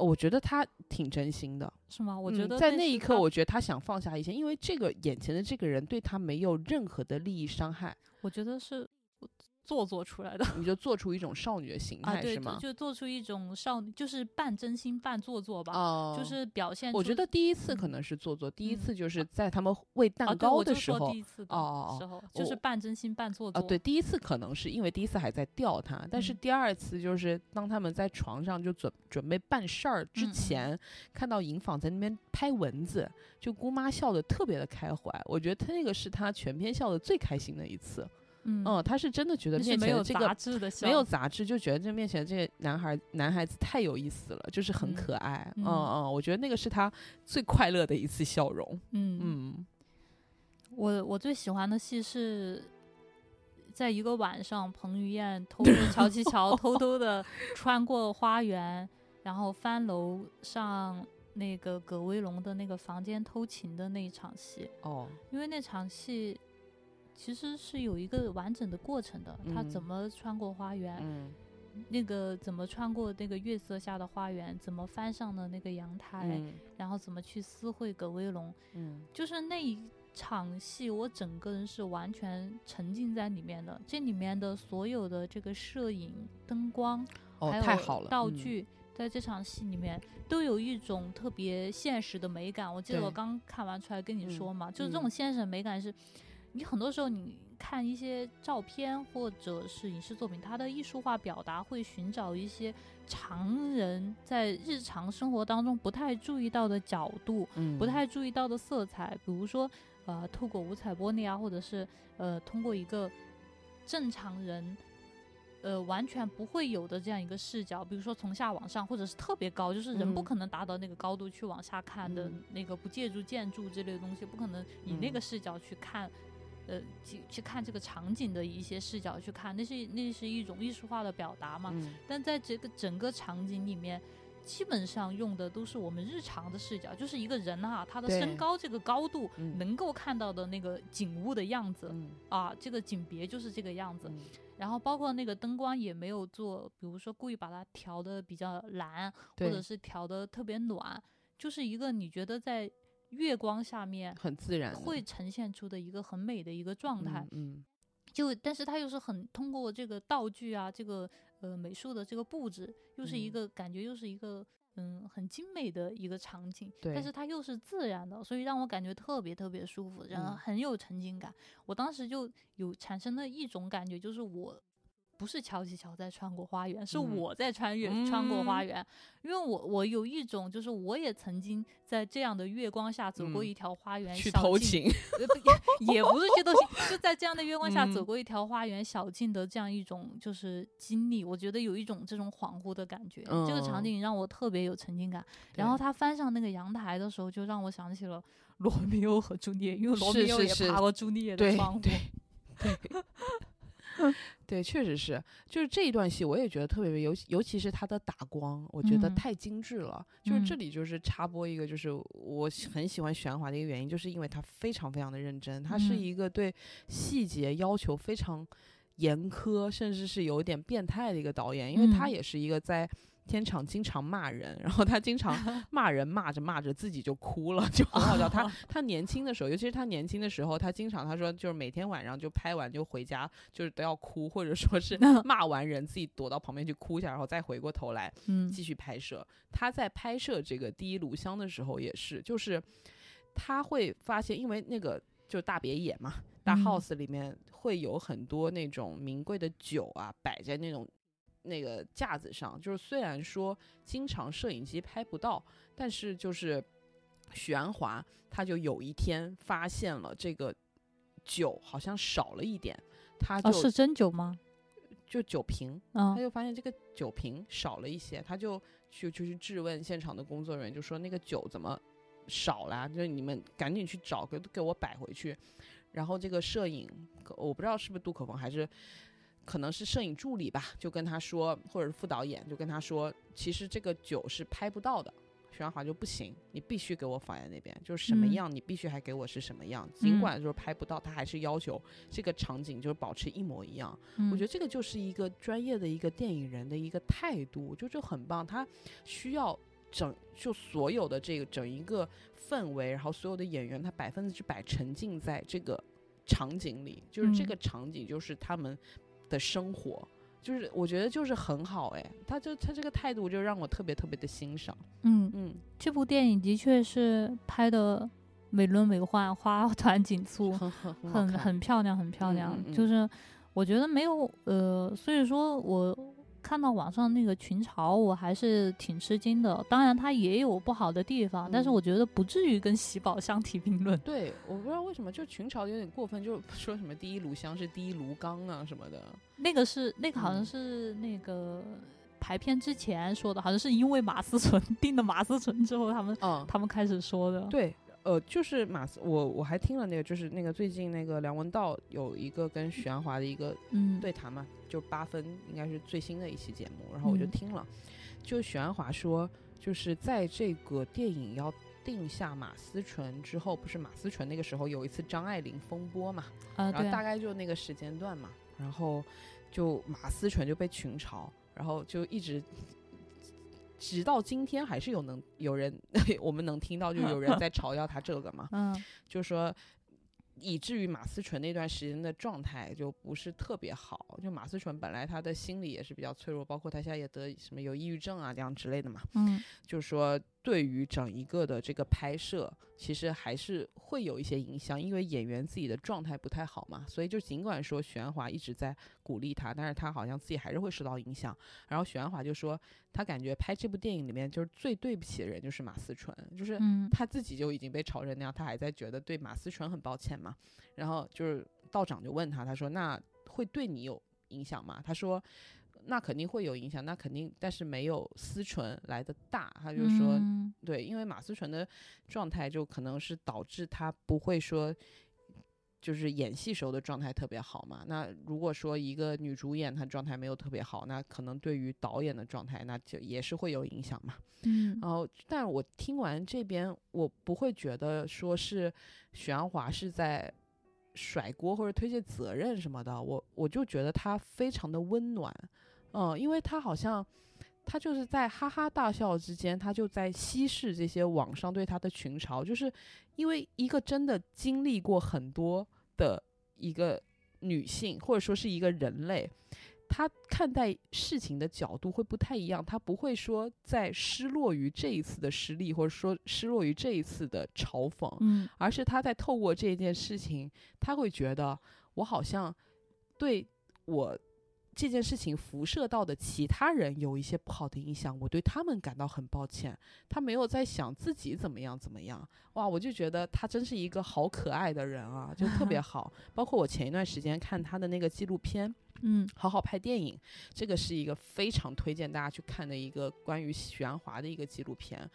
呃我觉得他挺真心的。是吗？我嗯觉得在那一刻，我觉得他想放下一切，因为这个眼前的这个人对他没有任何的利益伤害，我觉得是做作出来的。你就做出一种少女的形啊，态、对，是吗？就做出一种少女，就是半真心半做作吧，哦就是表现出。我觉得第一次可嗯能是做作，第一嗯次就是在他们喂啊，蛋糕的时候第一次的哦哦哦时候，就是半真心半做啊，作。对，第一次可能是因为第一次还在吊他，但是嗯第二次就是当他们在床上就准准备办事儿之前，看到银坊在那边拍蚊子，就姑妈笑得特别的开怀，我觉得他那个是他全篇笑的最开心的一次。嗯嗯，他是真的觉得面前的这个杂质的笑，没有杂质，就觉得这面前这个男孩男孩子太有意思了，就是很嗯可爱。嗯嗯嗯，我觉得那个是他最快乐的一次笑容。嗯嗯我我最喜欢的戏是，在一个晚上，彭于晏偷偷乔琪乔偷偷的 穿过花园，然后翻楼上那个葛威龙的那个房间偷情的那一场戏。哦，因为那场戏其实是有一个完整的过程的，他怎嗯。么穿过花园，嗯。那个怎么穿过那个月色下的花园，怎么翻上了那个阳台，嗯。然后怎么去私会葛威龙，嗯。就是那一场戏，我整个人是完全沉浸在里面的。这里面的所有的这个摄影、灯光，哦还，有太好了，嗯。道具，在这场戏里面都有一种特别现实的美感。我记得我刚看完出来跟你嗯说嘛，就是这种嗯现实的美感是，你很多时候你看一些照片或者是影视作品，它的艺术化表达会寻找一些常人在日常生活当中不太注意到的角度，嗯。不太注意到的色彩，比如说呃，透过五彩玻璃啊，或者是呃，通过一个正常人呃完全不会有的这样一个视角，比如说从下往上，或者是特别高，就是人不嗯。可能达到那个高度去往下看的嗯。那个，不借助建筑之类的东西，不可能以那嗯。个视角去看。呃，去去看这个场景的一些视角去看，那是那是一种艺术化的表达嘛。嗯但在这个整个场景里面，基本上用的都是我们日常的视角，就是一个人啊，他的身高这个高度嗯能够看到的那个景物的样子、嗯啊，这个景别就是这个样子。嗯然后包括那个灯光也没有做，比如说故意把它调的比较蓝，或者是调的特别暖，就是一个你觉得在月光下面很自然会呈现出的一个很美的一个状态。嗯就但是它又是很通过这个道具啊，这个呃美术的这个布置，又是一嗯个、感觉又是一个嗯很精美的一个场景，但是它又是自然的，所以让我感觉特别特别舒服，然后嗯很有沉浸感。我当时就有产生了一种感觉，就是我。不是乔琪乔在穿过花园，是嗯我在穿越、穿过花嗯园，因为我我有一种就是我也曾经在这样的月光下走过嗯一条花园，去小径也也不是去偷情，就在这样的月光下走嗯过一条花园小径的这样一种就是经历，我觉得有一种这种恍惚的感觉。这个场嗯景让我特别有沉浸感。然后他翻上那个阳台的时候，就让我想起了罗密欧和朱丽叶，因为罗密欧也爬过朱丽叶的窗户。对对，确实是，就是这一段戏我也觉得特别，尤其尤其是他的打光，我觉得嗯。太精致了。就是这嗯。里就是插播一个，就是我很喜欢玄华的一个原因，就是因为他非常非常的认真，他是嗯。一个对细节要求非常严苛，甚至是有点变态的一个导演，因为他嗯。也是一个在。片场经常骂人，然后他经常 骂人，骂着骂着自己就哭了，就很好笑。他他年轻的时候，尤其是他年轻的时候，他经常他说就是每天晚上就拍完就回家，就是都要哭，或者说是 骂完人自己躲到旁边去哭一下，然后再回过头来嗯继续拍摄。他在拍摄这个第一炉香的时候也是，就是他会发现，因为那个就大别野嘛，大嗯 house 里面会有很多那种名贵的酒啊，摆在那种。那个架子上，就是虽然说经常摄影机拍不到，但是就是许鞍华他就有一天发现了这个酒好像少了一点，他就、哦，是真酒吗？就酒瓶，嗯他就发现这个酒瓶少了一些，他就去就去质问现场的工作人员，就说那个酒怎么少了啊？就是你们赶紧去找，给给我摆回去。然后这个摄影，我不知道是不是杜可风还是。可能是摄影助理吧，就跟他说，或者是副导演就跟他说，其实这个酒是拍不到的。徐安华就不行，你必须给我放在那边，就是什么嗯样，你必须还给我是什么样。尽嗯管就是拍不到，他还是要求这个场景就是保持一模一样。嗯我觉得这个就是一个专业的一个电影人的一个态度，就就很棒。他需要整就所有的这个整一个氛围，然后所有的演员他百分之百沉浸在这个场景里，就是这嗯个场景就是他们的生活。就是我觉得就是很好哎，他就他这个态度就让我特别特别的欣赏，嗯，嗯，这部电影的确是拍的美轮美奂，花团锦簇，很很漂亮，很漂嗯亮。嗯嗯就是我觉得没有呃，所以说我看到网上那个群嘲，我还是挺吃惊的。当然，它也有不好的地方，但是嗯我觉得不至于跟喜宝相提并论。对，我不知道为什么就群嘲有点过分，就说什么第一炉香是第一炉缸啊什么的，那个是那个好像嗯是那个排片之前说的，好像是因为马思纯 定了马思纯之后，他们嗯，他们开始说的。对，呃，就是马斯，我我还听了那个，就是那个最近那个梁文道有一个跟许鞍华的一个嗯，对谈嘛，就八分应该是最新的一期节目，然后我就嗯听了，就许鞍华说，就是在这个电影要定下马思纯之后，不是马思纯那个时候有一次张爱玲风波嘛，啊，然后大概就那个时间段嘛，然后就马思纯就被群嘲，然后就一直。直到今天还是有能有人 我们能听到，就有人 在嘲笑他这个嘛，嗯就说以至于马思纯那段时间的状态就不是特别好。就马思纯本来他的心理也是比较脆弱，包括他现在也得什么有抑郁症啊这样之类的嘛。嗯就是说，对于整一个的这个拍摄，其实还是会有一些影响，因为演员自己的状态不太好嘛。所以就尽管说许鞍华一直在鼓励他，但是他好像自己还是会受到影响。然后许鞍华就说，他感觉拍这部电影里面就是最对不起的人就是马思纯，就是嗯他自己就已经被炒成那样，他还在觉得对马思纯很抱歉嘛。然后就是道长就问他，他说那会对你有影响吗？他说那肯定会有影响，那肯定，但是没有思纯来的大。他就说，嗯对，因为马思纯的状态就可能是导致他不会说。就是演戏时候的状态特别好嘛，那如果说一个女主演她状态没有特别好，那可能对于导演的状态，那就也是会有影响嘛。嗯然后，但我听完这边，我不会觉得说是许鞍华是在甩锅或者推卸责任什么的，我我就觉得他非常的温暖，嗯，因为他好像他就是在哈哈大笑之间，他就在稀释这些网上对他的群嘲，就是因为一个真的经历过很多的一个女性，或者说是一个人类。他看待事情的角度会不太一样，他不会说在失落于这一次的失利，或者说失落于这一次的嘲讽，嗯而是他在透过这件事情，他会觉得我好像对我这件事情辐射到的其他人有一些不好的影响，我对他们感到很抱歉。他没有在想自己怎么样怎么样，哇，我就觉得他真是一个好可爱的人啊，就特别 好。包括我前一段时间看他的那个纪录片。嗯好好拍电影，这个是一个非常推荐大家去看的一个关于许鞍华的一个纪录片。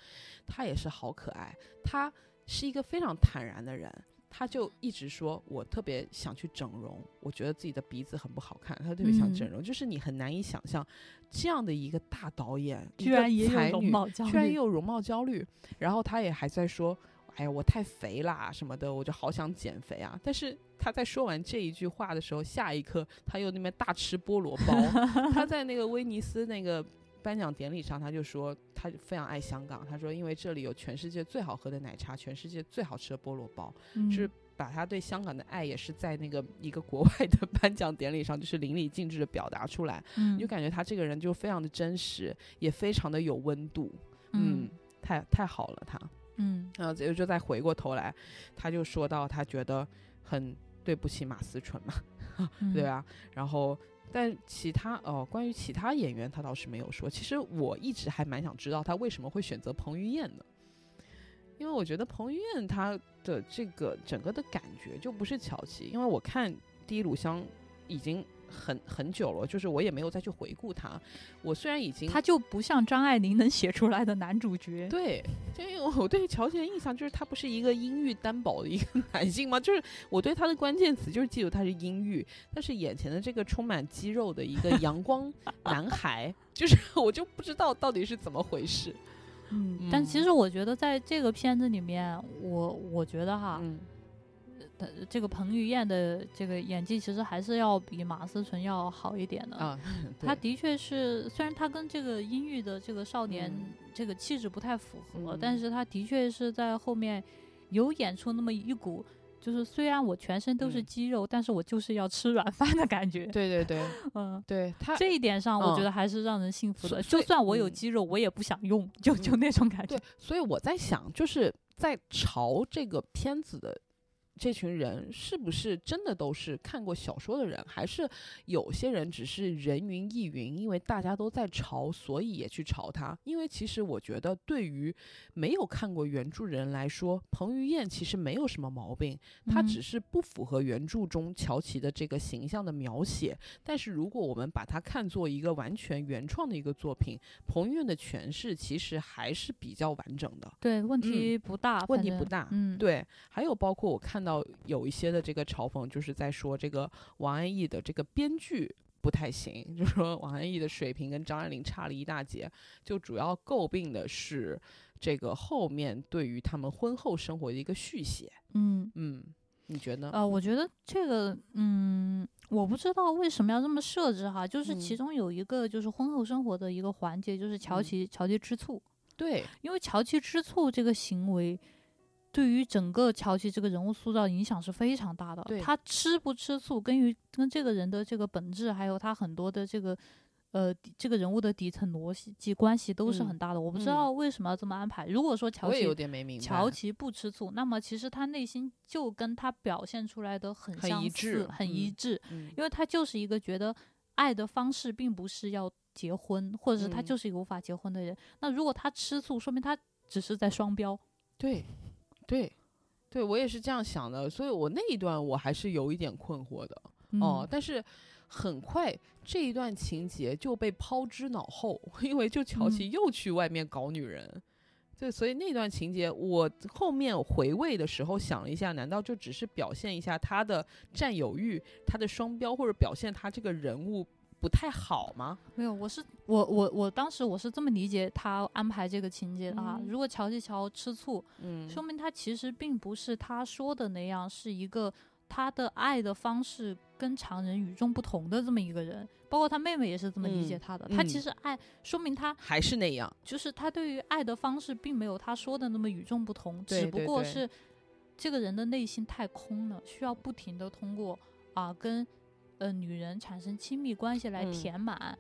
他也是好可爱，他是一个非常坦然的人。他就一直说，我特别想去整容，我觉得自己的鼻子很不好看，他特别想整容。就是你很难以想象，这样的一个大导演，居然也才女貌焦虑，居然也有容貌焦虑，然后他也还在说，哎呀，我太肥啦什么的，我就好想减肥啊。但是他在说完这一句话的时候，下一刻他又那边大吃菠萝包。他在那个威尼斯那个颁奖典礼上，他就说他非常爱香港，他说因为这里有全世界最好喝的奶茶，全世界最好吃的菠萝包，嗯是把他对香港的爱也是在那个一个国外的 颁奖典礼上，就是淋漓尽致的表达出来。嗯你就感觉他这个人就非常的真实，也非常的有温度。嗯嗯，太太好了他。嗯然后就就再回过头来，他就说到他觉得很对不起马思纯嘛，嗯 对啊。然后但其他哦，关于其他演员他倒是没有说。其实我一直还蛮想知道他为什么会选择彭于晏的，因为我觉得彭于晏他的这个整个的感觉就不是乔琪，因为我看《第一炉香》已经很很久了，就是我也没有再去回顾他。我虽然已经他就不像张爱玲能写出来的男主角。对，就因为我对乔琪的印象就是他不是一个阴郁单薄的一个 男性吗？就是我对他的关键词就是记住他是阴郁，但是眼前的这个充满肌肉的一个阳光 男孩，就是 我就不知道到底是怎么回事。嗯，但其实我觉得在这个片子里面，我我觉得哈，嗯呃这个彭于晏的这个演技其实还是要比马思纯要好一点的。啊，他的确是，虽然他跟这个阴郁的这个少年、嗯这个气质不太符合，嗯但是他的确是在后面有演出那么一股，就是虽然我全身都是嗯肌肉，但是我就是要吃软饭的感觉。对对对嗯，对，他这一点上我觉嗯得还是让人信服的。就算我有嗯肌肉，我也不想用，就就那种感觉对。，所以我在想，就是在朝这个片子的这群人，是不是真的都是看过小说的人，还是有些人只是人云亦云，因为大家都在嘲，所以也去嘲他？因为其实我觉得，对于没有看过原著人来说，彭于晏其实没有什么毛病，他嗯只是不符合原著中乔琪的这个形象的描写。但是如果我们把它看作一个完全原创的一个作品，彭于晏的诠释其实还是比较完整的。对，问题不大，嗯问题不大嗯，对，还有包括我看到有一些的这个嘲讽，就是在说这个王安忆的这个编剧不太行，就是说王安忆的水平跟张爱玲差了一大截，就主要诟病的是这个后面对于他们婚后生活的一个续写。嗯。嗯，你觉得？呃，我觉得这个，嗯，我不知道为什么要这么设置哈，就是其嗯中有一个就是婚后生活的一个环节，就是乔嗯琪乔琪吃醋，对，因为乔琪吃醋这个行为，对于整个乔琪这个人物塑造影响是非常大的。对他吃不吃醋，跟于跟这个人的这个本质，还有他很多的这个呃底这个人物的底层逻辑关系都是嗯很大的。我不知嗯道为什么要这么安排。如果说乔琪。乔琪不吃醋，那么其实他内心就跟他表现出来的很很相似，一致很一嗯致。嗯，因为他就是一个觉得爱的方式并不是要结婚，或者是他嗯就是一个无法结婚的人。那如果他吃醋，说明他只是在双标。对，对，对我也是这样想的，所以我那一段我还是有一点困惑的哦、嗯但是很快这一段情节就被抛之脑后，因为就乔琪嗯又去外面搞女人。对，所以那段情节，我后面回味的时候想了一下，难道就只是表现一下他的占有欲、他的双标，或者表现他这个人物不太好吗？没有，我是我我我当时我是这么理解他安排这个情节的啊。嗯如果乔吉乔吃醋，嗯说明他其实并不是他说的那样，是一个他的爱的方式跟常人与众不同的这么一个人。包括他妹妹也是这么理解嗯他的。他其嗯实爱，说明他还是那样。就是他对于爱的方式并没有他说的那么与众不同，对只不过是这个人的内心太空了，需要不停的通过啊跟呃女人产生亲密关系来嗯填满。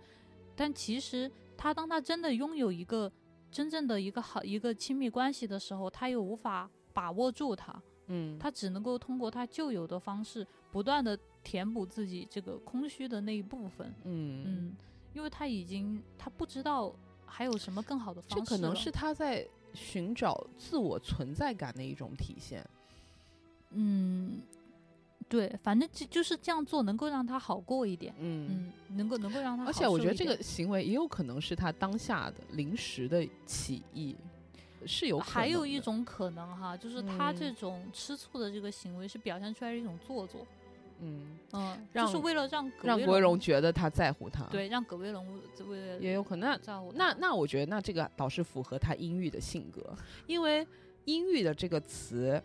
但其实他当他真的拥有一个真正的一个好一个亲密关系的时候，他又无法把握住它，嗯，他只能够通过他旧有的方式不断的填补自己这个空虚的那一部分。嗯嗯，因为他已经他不知道还有什么更好的方式这可能是他在寻找自我存在感的一种体现。嗯，对，反正就就是这样做能够让他好过一点，嗯，嗯，能够能够让他好而且我觉得这个行为也有可能是他当下的临时的起意，是有可能还有一种可能哈，就是他这嗯种吃醋的这个行为是表现出来的一种做作，嗯，嗯，让就是为了让葛让国荣威龙觉得他在乎他，，对让葛威龙为了也有可能。那那我觉得那这个倒是符合他阴郁的性格，因为阴郁的这个词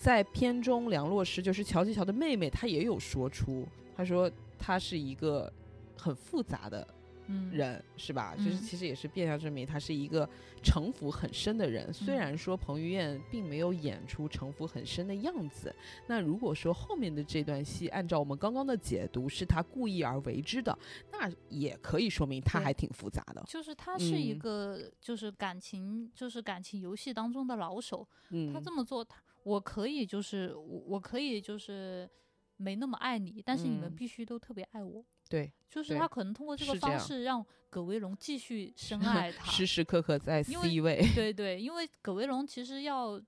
在片中梁洛施就是乔吉乔的妹妹，她也有说出，她说她是一个很复杂的嗯人，是吧？就是嗯其实也是变相证明她是一个城府很深的人。虽嗯然说彭于晏并没有演出城府很深的样子，那如果说后面的这段戏按照我们刚刚的解读是他故意而为之的，那也可以说明他还挺复杂的。就是他是一嗯个就是感情就是感情游戏当中的老手，嗯，他这么做，他我可以就是我我可以就是没那么爱你，但是你们嗯必须都特别爱我。对，就是他可能通过这个方式让葛威龙继续深 爱他。时时刻刻在 C 位。对对，因为葛威龙其实要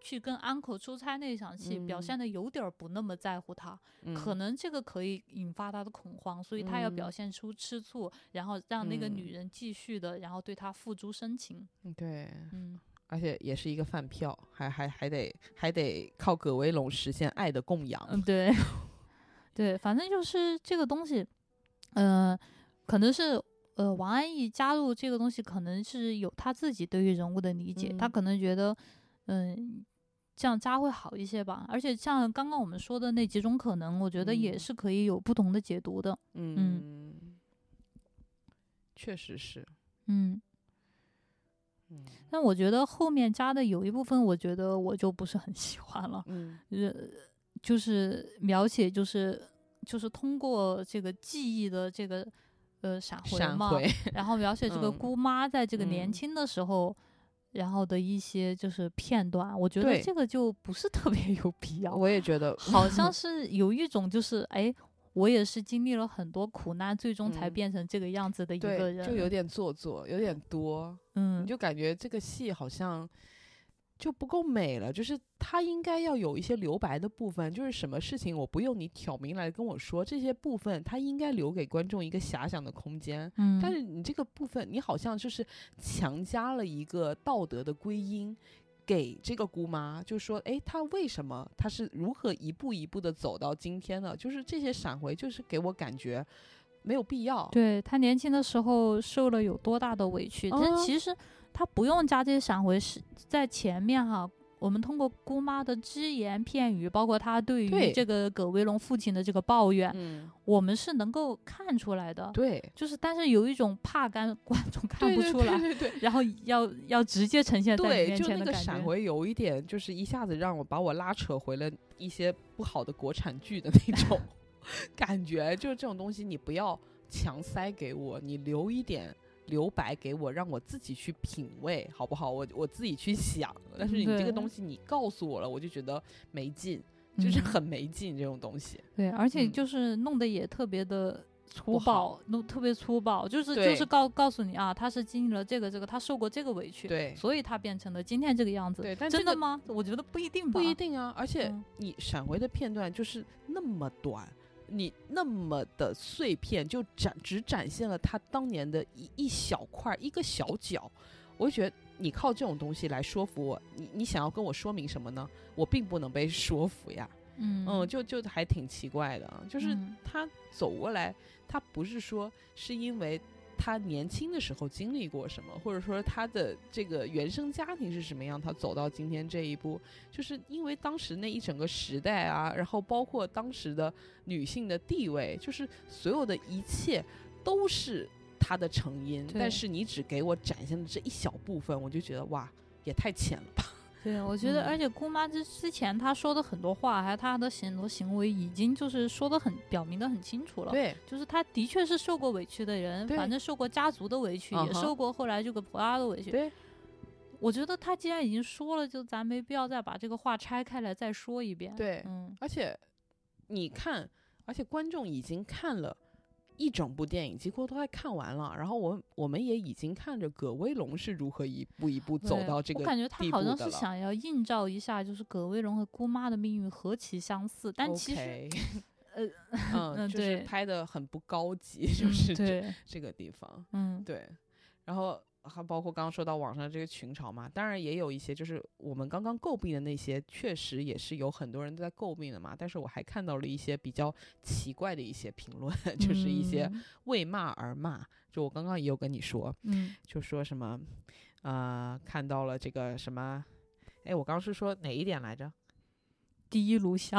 去跟 uncle 出差那场戏，表嗯现的有点儿不那么在乎他，可嗯能这个可以引发他的恐慌，所以他要表嗯现出吃醋，然后让那个嗯女人继续的，然后对他付诸深情。嗯对，嗯，而且也是一个饭票，还还还得还得靠葛威龙实现爱的供养。嗯，对，对，反正就是这个东西，呃，可能是呃王安忆加入这个东西，可能是有他自己对于人物的理解，他嗯可能觉得，嗯、这样加会好一些吧。而且像刚刚我们说的那几种可能，我觉得也嗯是可以有不同的解读的。嗯，确实是。嗯，嗯但我觉得后面加的有一部分，我觉得我就不是很喜欢了。嗯呃，就是描写，就是就是通过这个记忆的这个呃闪回嘛，回，然后描写这个嗯姑妈在这个年嗯轻的时候，然后的一些就是片段，我觉得这个就不是特别有必要，我也觉得好像 是有一种就是哎。我也是经历了很多苦难，最终才嗯变成这个样子的一个对，人，就有点做作，有点多，嗯你，就感觉这个戏好像就不够美了。就是它应该要有一些留白的部分，就是什么事情我不用你挑明来跟我说，这些部分它应该留给观众一个遐想的空间。嗯，但是你这个部分，你好像就是强加了一个道德的归因给这个姑妈，就说，诶，她为什么，她是如何一步一步的走到今天的？就是这些闪回，就是给我感觉没有必要。对她年轻的时候受了有多大的委屈，但其实她不用加这些闪回，是在前面哈。我们通过姑妈的只言片语，包括她对于这个葛威龙父亲的这个抱怨，嗯，我们是能够看出来的。对，就是，但是有一种怕干观众看对对不出来，对对对。然后要要直接呈现在你对，面就那个前的感觉。闪回有一点，就是一下子让我把我拉扯回了一些不好的国产剧的那种 感觉。就是这种东西，你不要强塞给我，你留一点留白给我，让我自己去品味，好不好？我我自己去想。但是你这个东西你告诉我了，我就觉得没劲，就是嗯很没劲这种东西。对，而且嗯就是弄得也特别的粗暴，弄特别粗暴，就是就是告告诉你啊，他是经历了这个这个，他受过这个委屈，对所以他变成了今天这个样子。对，但这个真的吗？我觉得不一定吧。不一定啊，而且嗯你闪回的片段就是那么短，你那么的碎片，就展只展现了他当年的一一小块一个小角，我就觉得你靠这种东西来说服我，你你想要跟我说明什么呢？我并不能被说服呀，嗯嗯，就就还挺奇怪的啊，就是嗯他走过来，他不是说是因为。他年轻的时候经历过什么，或者说他的这个原生家庭是什么样，他走到今天这一步，就是因为当时那一整个时代啊，然后包括当时的女性的地位，就是所有的一切都是他的成因。但是你只给我展现了这一小部分，我就觉得哇，也太浅了吧。对，我觉得，嗯而且姑妈之之前她说的很多话，还有她的很多行为，已经就是说的很表明的很清楚了。对就是她的确是受过委屈的人，反正受过家族的委屈，也受过后来这个婆家的委屈。对，我觉得她既然已经说了，就咱没必要再把这个话拆开来再说一遍。对嗯，而且你看，而且观众已经看了。一整部电影几乎都快看完了，然后我我们也已经看着葛威龙是如何一步一步走到这个我感觉他好像是想要映照一下，就是葛威龙和姑妈的命运何其相似，但其实呃嗯，就是拍的很不高级，就嗯是这、对，这个地方。嗯。对，然后还包括刚刚说到网上这个群嘲嘛，当然也有一些就是我们刚刚诟病的那些，确实也是有很多人都在诟病的嘛。但是我还看到了一些比较奇怪的一些评论，就是一些嗯为骂而骂。就我刚刚也有跟你说，嗯就说什么，呃，看到了这个什么，哎，我刚刚是说哪一点来着？第一炉香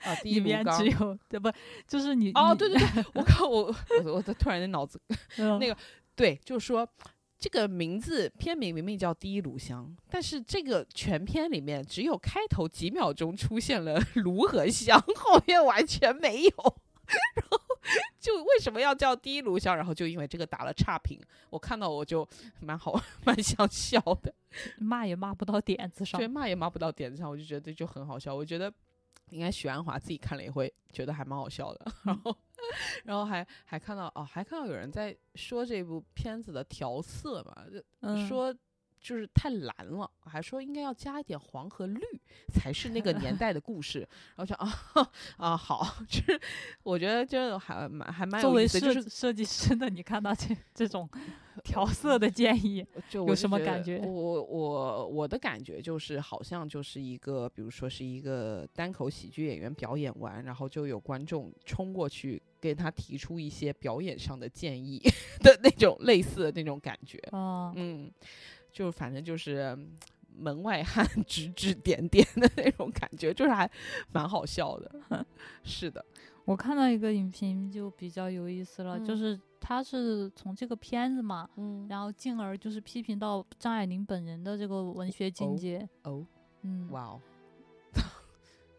啊，第一炉缸只有对不，就是你哦，对对对，我靠，我我我的突然间脑子 嗯那个对，就是说这个名字片名明明叫《第一炉香》，但是这个全片里面只有开头几秒钟出现了炉和香，后面完全没有。然后就为什么要叫第一炉香？然后就因为这个打了差评，我看到我就蛮好蛮想笑的。骂也骂不到点子上对，。骂也骂不到点子上，我就觉得就很好笑。我觉得应该许鞍华自己看了也会觉得还蛮好笑的。然后，然后还还看到哦，还看到有人在说这部片子的调色嘛，就嗯，说就是太蓝了，还说应该要加一点黄和绿才是那个年代的故事。然后想 啊啊好，就是我觉得就还蛮还蛮作为有意思，就是设设计师的，你看到这这种调色的建议，就有什我是觉得么感觉我我我的感觉就是，好像就是一个，比如说是一个单口喜剧演员表演完，然后就有观众冲过去给他提出一些表演上的建议 的那种类似的那种感觉。嗯，嗯，就反正就是嗯门外汉 指指点点的那种感觉，就是还蛮好笑的。是的，我看到一个影评就比较有意思了，就嗯是他是从这个片子嘛，嗯然后进而就是批评到张爱玲本人的这个文学境哦界。哦，嗯，哇哦，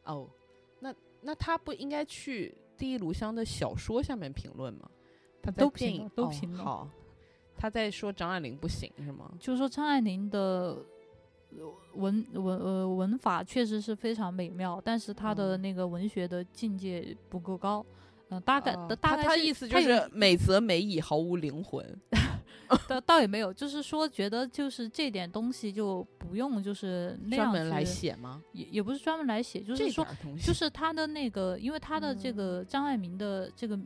哦，那那他不应该去第一炉香的小说下面评论吗？他在都评都评了好，他在说张爱玲不行是吗？就是说张爱玲的呃文文呃文法确实是非常美妙，但是她的嗯那个文学的境界不够高。嗯、大概、哦的大概意思就是美则美矣，毫无灵魂。倒倒也没有，就是说觉得就是这点东西就不用就是那样专门来写吗？也也不是专门来写，就是说就是他的那个，因为他的这个张爱民的这个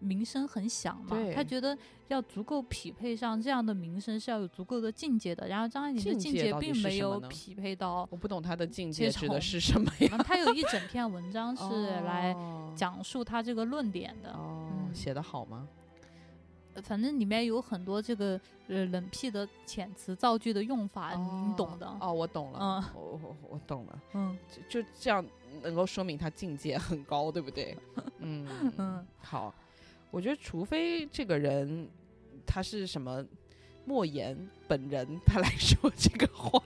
名声很响嘛，他觉得要足够匹配上这样的名声是要有足够的境界的，然后张爱玲的境境界并没有匹配到，我不懂他的境界指的是什么呀？他有一整篇文章是来哦讲述他这个论点的，哦，嗯写的好吗？反正里面有很多这个呃冷僻的遣词造句的用法，你懂的。哦，我懂了，嗯我我我懂了，嗯就就这样能够说明他境界很高，对不对？嗯嗯，好，我觉得除非这个人他是什么莫言本人，他来说这个话，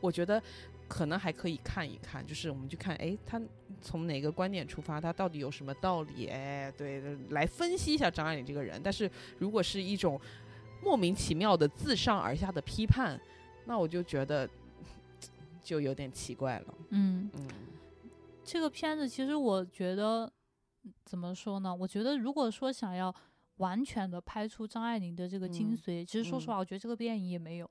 我觉得可能还可以看一看，就是我们去看，哎，他从哪个观点出发，他到底有什么道理？哎，对，来分析一下张爱玲这个人。但是如果是一种莫名其妙的自上而下的批判，那我就觉得就有点奇怪了。嗯，嗯这个片子其实我觉得怎么说呢？我觉得如果说想要完全的拍出张爱玲的这个精嗯髓，其实说实嗯话，我觉得这个电影也没有，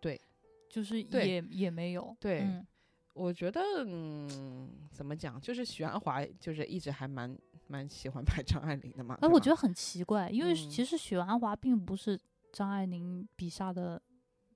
对，就是也也没有。对嗯我觉得，嗯，怎么讲，就是许鞍华就是一直还蛮蛮喜欢拍张爱玲的嘛。哎，我觉得很奇怪，因为嗯其实许鞍华并不是张爱玲笔下的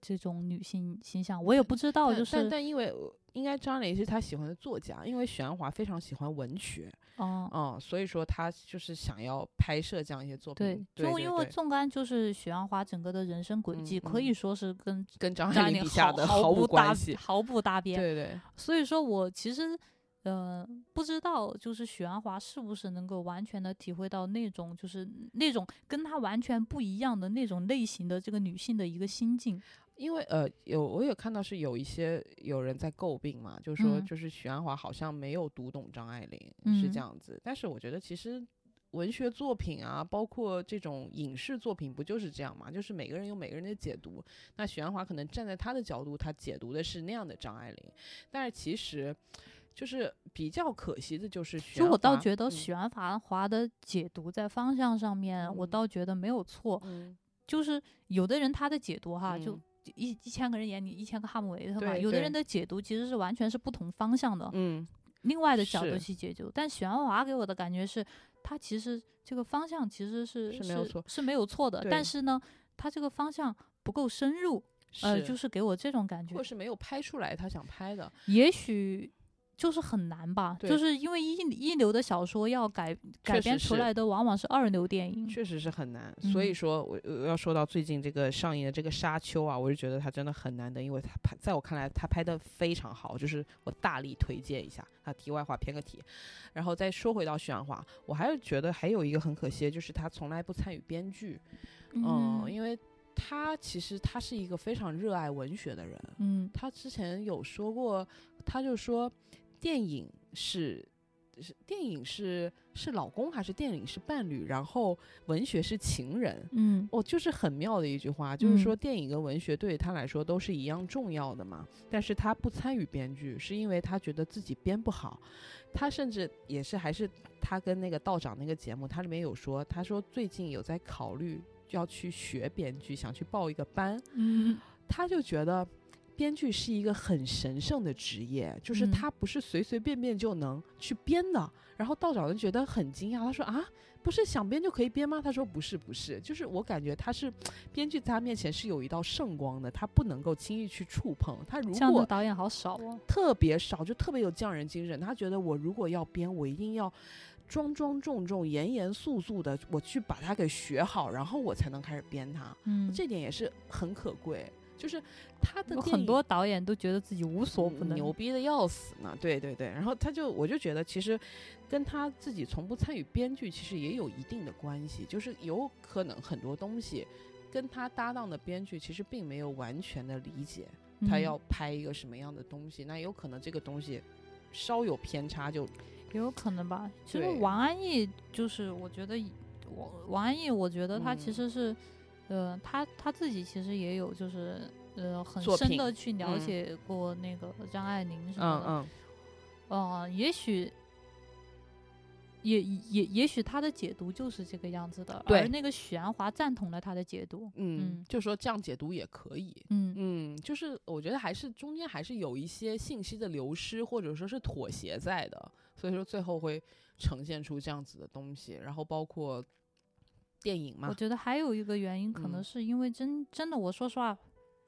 这种女性形象，我也不知道，就是但但因为呃应该张爱玲是她喜欢的作家，因为许鞍华非常喜欢文学，哦、嗯，所以说他就是想要拍摄这样一些作品。，对就因为纵观就是许鞍华整个的人生轨迹，嗯可以嗯说是跟跟张张爱玲笔下毫的毫无毫不搭关系。毫不搭边。对对，所以说我其实呃不知道，就是许鞍华是不是能够完全的体会到那种就是那种跟他完全不一样的那种类型的这个女性的一个心境。因为呃，有我有看到是有一些有人在诟病嘛，就是说嗯就是许鞍华好像没有读懂张爱玲，是嗯这样子。但是我觉得其实文学作品啊，包括这种影视作品，不就是这样嘛？就是每个人有每个人的解读。那许鞍华可能站在他的角度，他解读的是那样的张爱玲，但是其实就是比较可惜的就是许就我倒觉得嗯许鞍华的解读在方向上面，我嗯倒觉得没有错。嗯就是有的人他的解读哈，就嗯一一千个人眼里一千个哈姆雷特嘛，有的人的解读其实是完全是不同方向的，嗯另外的角度去解读。但许鞍华给我的感觉是，他其实这个方向其实是是没有错是没有错的，但是呢，他这个方向不够深入，呃，就是给我这种感觉或，是没有拍出来他想拍的，也许。就是很难吧，就是因为一一流的小说要改改编出来的往往是二流电影，确实是很难，所以嗯。说我我要说到最近这个上映的这个《沙丘》啊，我就觉得它真的很难得，因为它拍在我看来它拍的非常好，就是我大力推荐一下。它题外话偏个题，然后再说回到许鞍华，我还是觉得还有一个很可惜，的就是他从来不参与编剧，嗯，因为他其实他是一个非常热爱文学的人，嗯。他之前有说过，他就说电影是是电影是是老公还是电影是伴侣，然后文学是情人。嗯哦，就是很妙的一句话，就是说嗯电影跟文学对于他来说都是一样重要的嘛。但是他不参与编剧，是因为他觉得自己编不好。他甚至也是还是他跟那个道长那个节目，他里面有说，他说最近有在考虑要去学编剧，想去报一个班。嗯他就觉得编剧是一个很神圣的职业，就是嗯他不是随随便便就能去编的。然后道长就觉得很惊讶，他说啊，不是想编就可以编吗？他说不是，不是，就是我感觉他是编剧在他面前是有一道圣光的，他不能够轻易去触碰。他如这样的果导演好少哦。特别少，就特别有匠人精神，他觉得我如果要编，我一定要。庄庄重重、严严肃肃的，我去把它给学好，然后我才能开始编它。嗯，这点也是很可贵，就是他的有很多导演都觉得自己无所不能。嗯牛逼的要死呢。对对对，然后他就我就觉得其实跟他自己从不参与编剧其实也有一定的关系，就是有可能很多东西跟他搭档的编剧其实并没有完全的理解他嗯要拍一个什么样的东西，那有可能这个东西稍有偏差就有可能吧。其实王安忆就是，我觉得以王王安忆，我觉得他其嗯实是，呃，他他自己其实也有就是。呃，很深的去了嗯解过那个张爱玲什嗯么的，嗯呃，也许，也也也许他的解读就是这个样子的，而那个许鞍华赞同了他的解读，嗯嗯，就说这样解读也可以。嗯嗯，就是我觉得还是中间还是有一些信息的流失，或者说是妥协在的，所以说最后会呈现出这样子的东西。然后包括电影嘛我，觉得还有一个原因，可能嗯。是因为真真的，我说实话，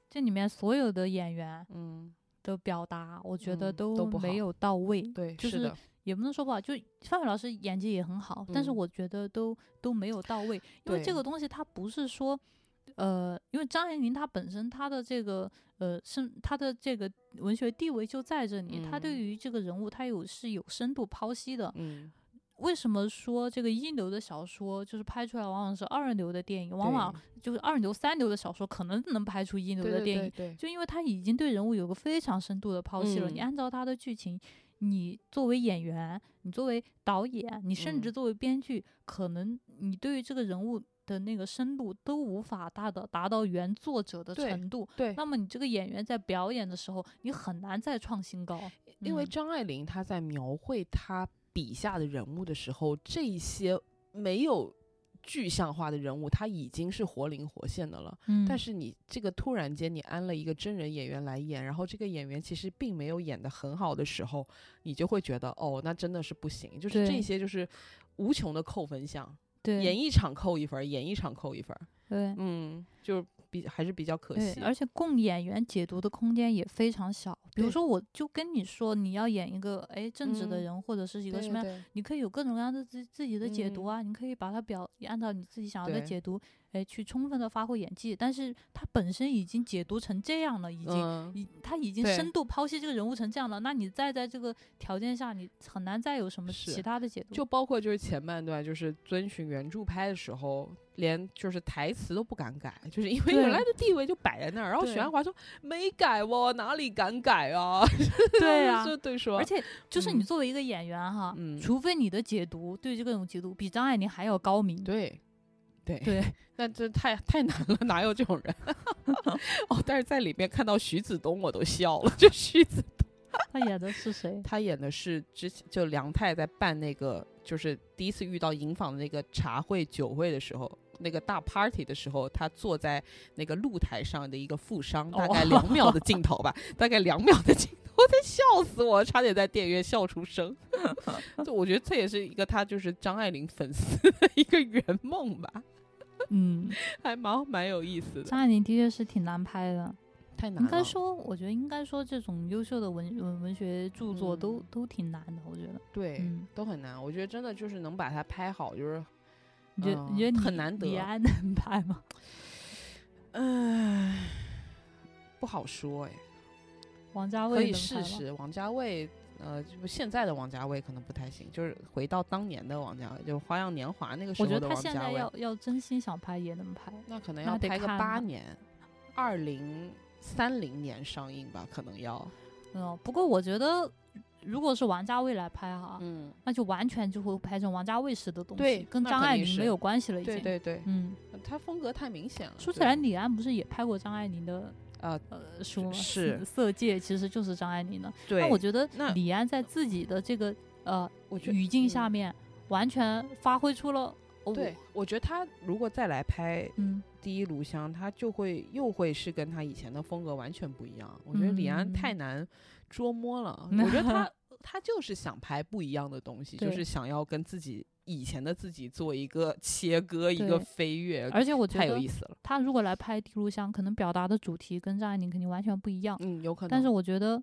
这里面所有的演员嗯。的表达，我觉得嗯都没有到位。对，就是也不能说不好，就范伟老师演技也很好，但是嗯。我觉得都都没有到位，因为这个东西它不是说，呃，因为张爱玲她本身她的这个呃是她的这个文学地位就在这里，她对嗯。于这个人物她有是有深度剖析的。嗯，为什么说这个一流的小说就是拍出来往往是二流的电影，往往就是二流、三流的小说可能能拍出一流的电影，对。对就因为他已经对人物有个非常深度的剖析了，你嗯。按照他的剧情，你作为演员，你作为导演，你甚至嗯。作为编剧，可能你对于这个人物的那个深度都无法达的达到原作者的程度。对，那么你这个演员在表演的时候，你很难再创新高，因为嗯。张爱玲她在描绘她笔下的人物的时候，这一些没有具象化的人物，他已经是活灵活现的了。嗯，但是你这个突然间你安了一个真人演员来演，然后这个演员其实并没有演得很好的时候，你就会觉得哦，那真的是不行。就是这些就是无穷的扣分项，对演一场扣一分儿，演一场扣一分儿。对嗯，就比还是比较可对，惜。而。且供演员解读的空间也非常小。比如说，我就跟你说，你要演一个哎正直的嗯。人，或者是一个什么样你可以有各种各样的自自己的解读嗯。啊，你可以把它表按照你自己想要的解读，哎，去充分的发挥演技。但是他本身已经解读成这样了，已经，嗯，已他已经深度剖析这个人物成这样了，那你再在这个条件下，你很难再有什么其他的解读。就包括就是前半段，就是遵循原著拍的时候，连就是台词都不敢改，就是因为原来的地位就摆在那儿。然后许鞍华说没改哦，哪里敢改啊？对啊 就对说，而且就是你嗯作为一个演员哈，嗯除非你的解读对这个种解读比张爱玲还要高明，对。对，对 那这太太难了，哪有这种人？哦，但是在里面看到徐子东，我都笑了。就徐子东 他演的是谁？他演的是之前就梁太在办那个，就是第一次遇到银坊的那个茶会酒会的时候，那个大 party 的时候，他坐在那个露台上的一个富商，大概哦两秒的镜头吧，大概两秒的镜头，我得笑死我，差点在电影院笑出声。就我觉得这也是一个他就是张爱玲粉丝的一个圆梦吧，嗯，还蛮蛮有意思的。张爱玲的确是挺难拍的。太难了，应该说，我觉得应该说，这种优秀的文文文学著作都、嗯都挺难的。我觉得，对、嗯，都很难。我觉得真的就是能把它拍好，就是你觉得、你嗯觉得李很难得李安能拍吗？唉，不好说哎。王家卫可以。试试。王家卫，呃，就现在的王家卫可能不太行，就是回到当年的王家卫，就是《花样年华》那个时候的我觉得他王家卫现在要，要真心想拍也能拍。那可能要拍个八年，二零三零年上映吧，可能要。嗯，不过我觉得，如果是王家卫来拍哈，嗯，那就完全就会拍成王家卫式的东西，对跟张爱玲没有关系了已经。对对对，嗯，他风格太明显了。对说起来，，李安不是也拍过张爱玲的啊，呃书吗？是色色戒其实就是张爱玲的。对，那我觉得那李安在自己的这个呃我觉语境下嗯面，完全发挥出了。哦对，我觉得他如果再来拍嗯，《第一炉香》，他就会又会是跟他以前的风格完全不一样。我觉得李安太嗯难捉摸了，我觉得他他就是想拍不一样的东西，就是想要跟自己以前的自己做一个切割，一个飞跃，而且我觉得太有意思了。他如果来拍《第一炉香》，可能表达的主题跟张爱玲肯定完全不一样，嗯，有可能。但是我觉得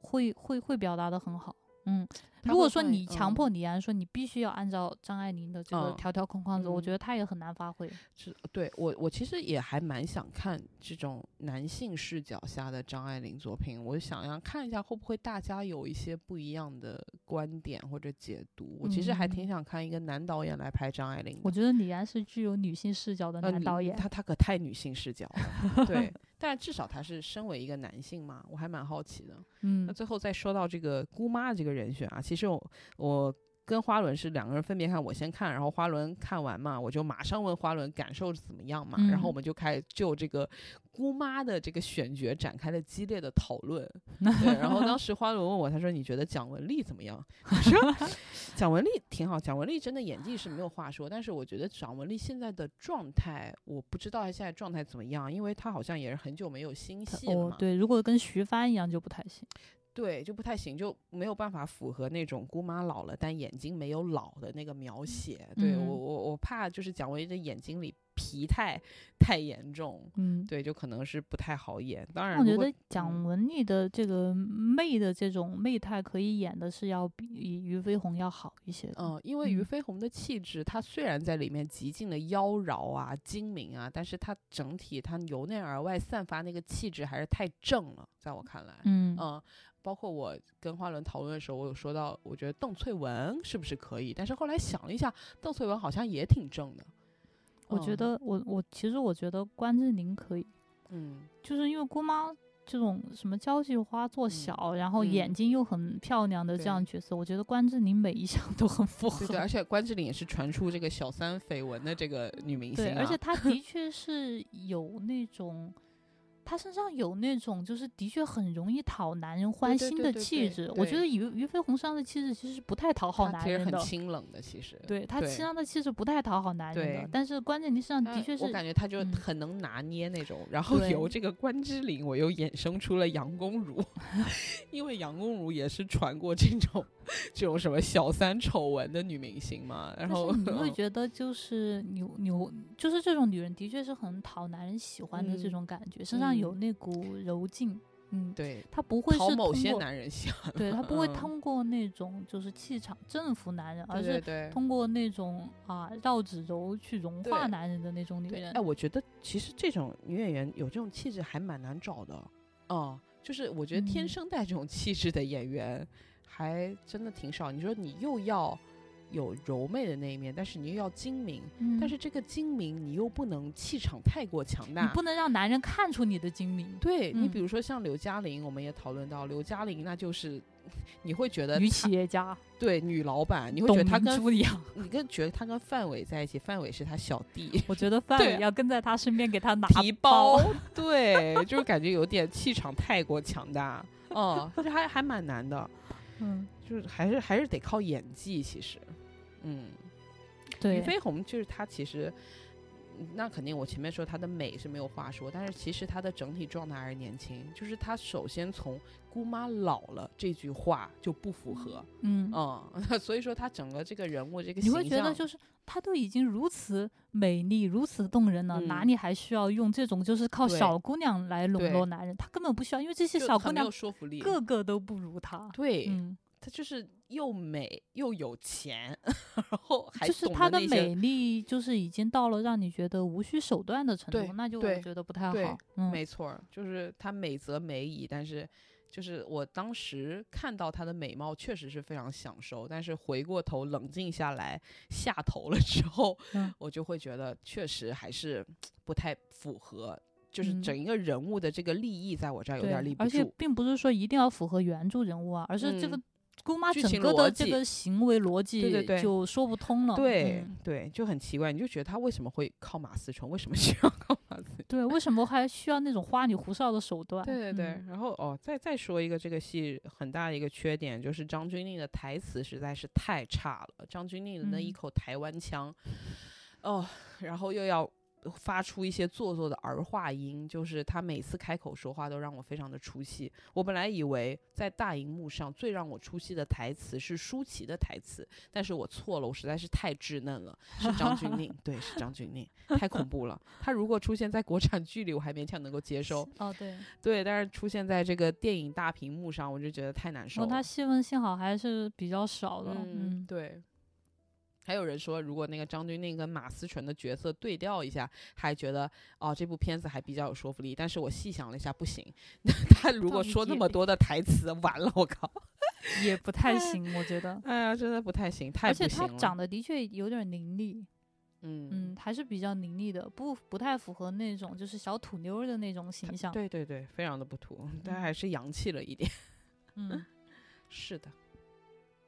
会会会表达的很好。嗯，如果说你强嗯迫李安说你必须要按照张爱玲的这个嗯条条框框走，我嗯觉得他也很难发挥。是对我，我其实也还蛮想看这种男性视角下的张爱玲作品，我想要看一下会不会大家有一些不一样的观点或者解读。我其实还挺嗯想看一个男导演来拍张爱玲。我觉得李安是具有女性视角的男导演。他他可太女性视角了，对，但至少他是身为一个男性嘛，我还蛮好奇的。嗯那最后再说到这个姑妈这个人选啊，其实我我跟花轮是两个人分别看，我先看，然后花轮看完嘛，我就马上问花轮感受是怎么样嘛，然后我嗯们就开始就这个姑妈的这个选角展开了激烈的讨论。对，然后当时花轮问我，他说你觉得蒋雯丽怎么样？我说 蒋雯丽挺好，蒋雯丽真的演技是没有话说，但是我觉得蒋雯丽现在的状态，我不知道她现在状态怎么样，因为她好像也是很久没有新戏了嘛，，哦对，如果跟徐帆一样就不太行。对，就不太行，就没有办法符合那种姑妈老了但眼睛没有老的那个描写。对我嗯我我怕就是蒋雯丽的眼睛里疲态太严重，嗯，对，就可能是不太好演。当然，我觉得蒋嗯雯丽的这个媚的这种媚态可以演的是要比俞飞鸿要好一些。嗯，因为俞嗯飞鸿的气质，她虽然在里面极尽的妖娆啊、精明啊，但是她整体她由内而外散发那个气质还是太正了，在我看来，嗯嗯，包括我跟花轮讨论的时候，我有说到，我觉得邓萃雯是不是可以，但是后来想了一下，邓萃雯好像也挺正的，我觉嗯，得我我其实我觉得关之琳可以，嗯，就是因为姑妈这种什么交际花做嗯小，然后嗯眼睛又很漂亮的这样对角色，我觉得关之琳每一项 都很符合。对对，而且关之琳也是传出这个小三绯闻的这个女明星、对，啊，而且她的 确是有那种，她身上有那种就是的确很容易讨男人欢心的对对对对气质。我觉得俞俞飞鸿身上的气质其实是不太讨好她其实很男人的。清冷的，其实，对她对身上的气质不太讨好男人的，但是关键你身上的确是我感觉她就嗯很能拿捏那种，然后由这个关之琳，我又衍生出了杨恭如，因为杨恭如也是传过这种这种什么小三丑闻的女明星嘛，然后你会嗯 觉得就是牛牛，就是这种女人的确是很讨男人喜欢的这嗯种感觉，身上有嗯那股柔劲，嗯，对他不会是某些男人喜欢，对他不会嗯通过那种就是气场征服男人，而是。通过那种啊绕指柔去融化男人的那种女人哎，。我觉得其实这种女演员有这种气质还蛮难找的，嗯，就是我觉得天嗯生带这种气质的演员还真的挺少。你说你又要有柔媚的那一面，但是你又要精明，嗯但是这个精明你又不能气场太过强大，你不能让男人看出你的精明。对你比嗯如说像刘嘉玲，我们也讨论到刘嘉玲，那就是你会觉得女企业家，对女老板，你会觉得她跟一样，你跟觉得她跟范伟在一起，范伟是她小弟。我觉得 范对伟要跟在她身边给她拿皮包，对，就是感觉有点气场太过强大，嗯，这还还蛮难的，嗯，就是还是还是得靠演技，其实，嗯，对俞，飞鸿就是她其实。嗯那肯定，我前面说她的美是没有话说，但是其实她的整体状态还是年轻。就是她首先从“姑妈老了”这句话就不符合，嗯，嗯，所以说她整个这个人物这个你会觉得就是她都已经如此美丽、如此动人了，哪嗯里还需要用这种就是靠小姑娘来笼络男人？她根本不需要，因为这些小姑娘没有说服力，个个都不如她。对，嗯，她就是又美又有钱，然后还就是懂她的美丽，就是已经到了让你觉得无需手段的程度，那就我觉得不太好。嗯，没错儿，就是她美则美矣，但是就是我当时看到她的美貌，确实是非常享受。但是回过头冷静下来，下头了之后，嗯我就会觉得确实还是不太符合，就是嗯整一个人物的这个立意，在我这儿有点儿立不住而且。并不是说一定要符合原著人物啊，而是这个嗯姑妈整个的这个行为逻辑对对就说不通了。对、嗯对，就很奇怪，你就觉得他为什么会靠马思纯？为什么需要靠马思纯？对，为什么还需要那种花里胡哨的手段？对对对，嗯然后哦，再再说一个这个戏很大的一个缺点，就是张钧甯的台词实在是太差了。张钧甯的那一嗯口台湾腔，哦，然后又要发出一些做作的儿化音，就是他每次开口说话都让我非常的出戏。我本来以为在大荧幕上最让我出戏的台词是舒淇的台词，但是我错了，我实在是太稚嫩了，是张钧甯，对，是张钧甯，太恐怖了。他如果出现在国产剧里，我还勉强能够接受。哦对，对，但是出现在这个电影大屏幕上，我就觉得太难受了。他戏份幸好还是比较少的。嗯，嗯，对。还有人说，如果那个张钧甯跟马思纯的角色对调一下，还觉得哦这部片子还比较有说服力。但是我细想了一下，不行，他如果说那么多的台词，完了，我靠！也不太行，我觉得。哎呀，真的不太行，太而且不行了。他长得的确有点凌厉，嗯嗯，还是比较凌厉的，不不太符合那种就是小土妞儿的那种形象。对对对，非常的不土，但嗯还是洋气了一点。嗯，是的，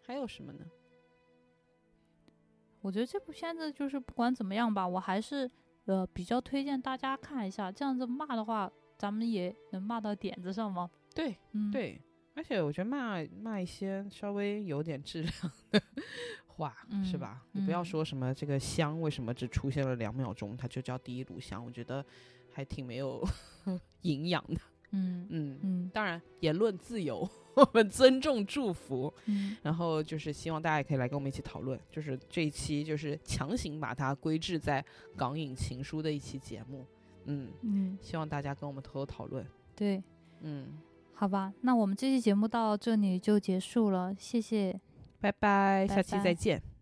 还有什么呢？我觉得这部片子就是不管怎么样吧，我还是呃比较推荐大家看一下。这样子骂的话，咱们也能骂到点子上吗？对嗯，，对，而且我觉得骂骂一些稍微有点质量的话，是嗯吧？你不要嗯说什么这个香为什么只出现了两秒钟，它就叫第一炉香，我觉得还挺没有 营养的。嗯嗯，嗯，当然言论自由，我们尊重祝福。嗯然后就是希望大家也可以来跟我们一起讨论，就是这一期就是强行把它归置在港影情书的一期节目。嗯，嗯，希望大家跟我们偷偷讨论。对，嗯，好吧，那我们这期节目到这里就结束了，谢谢。拜拜，拜下期再见。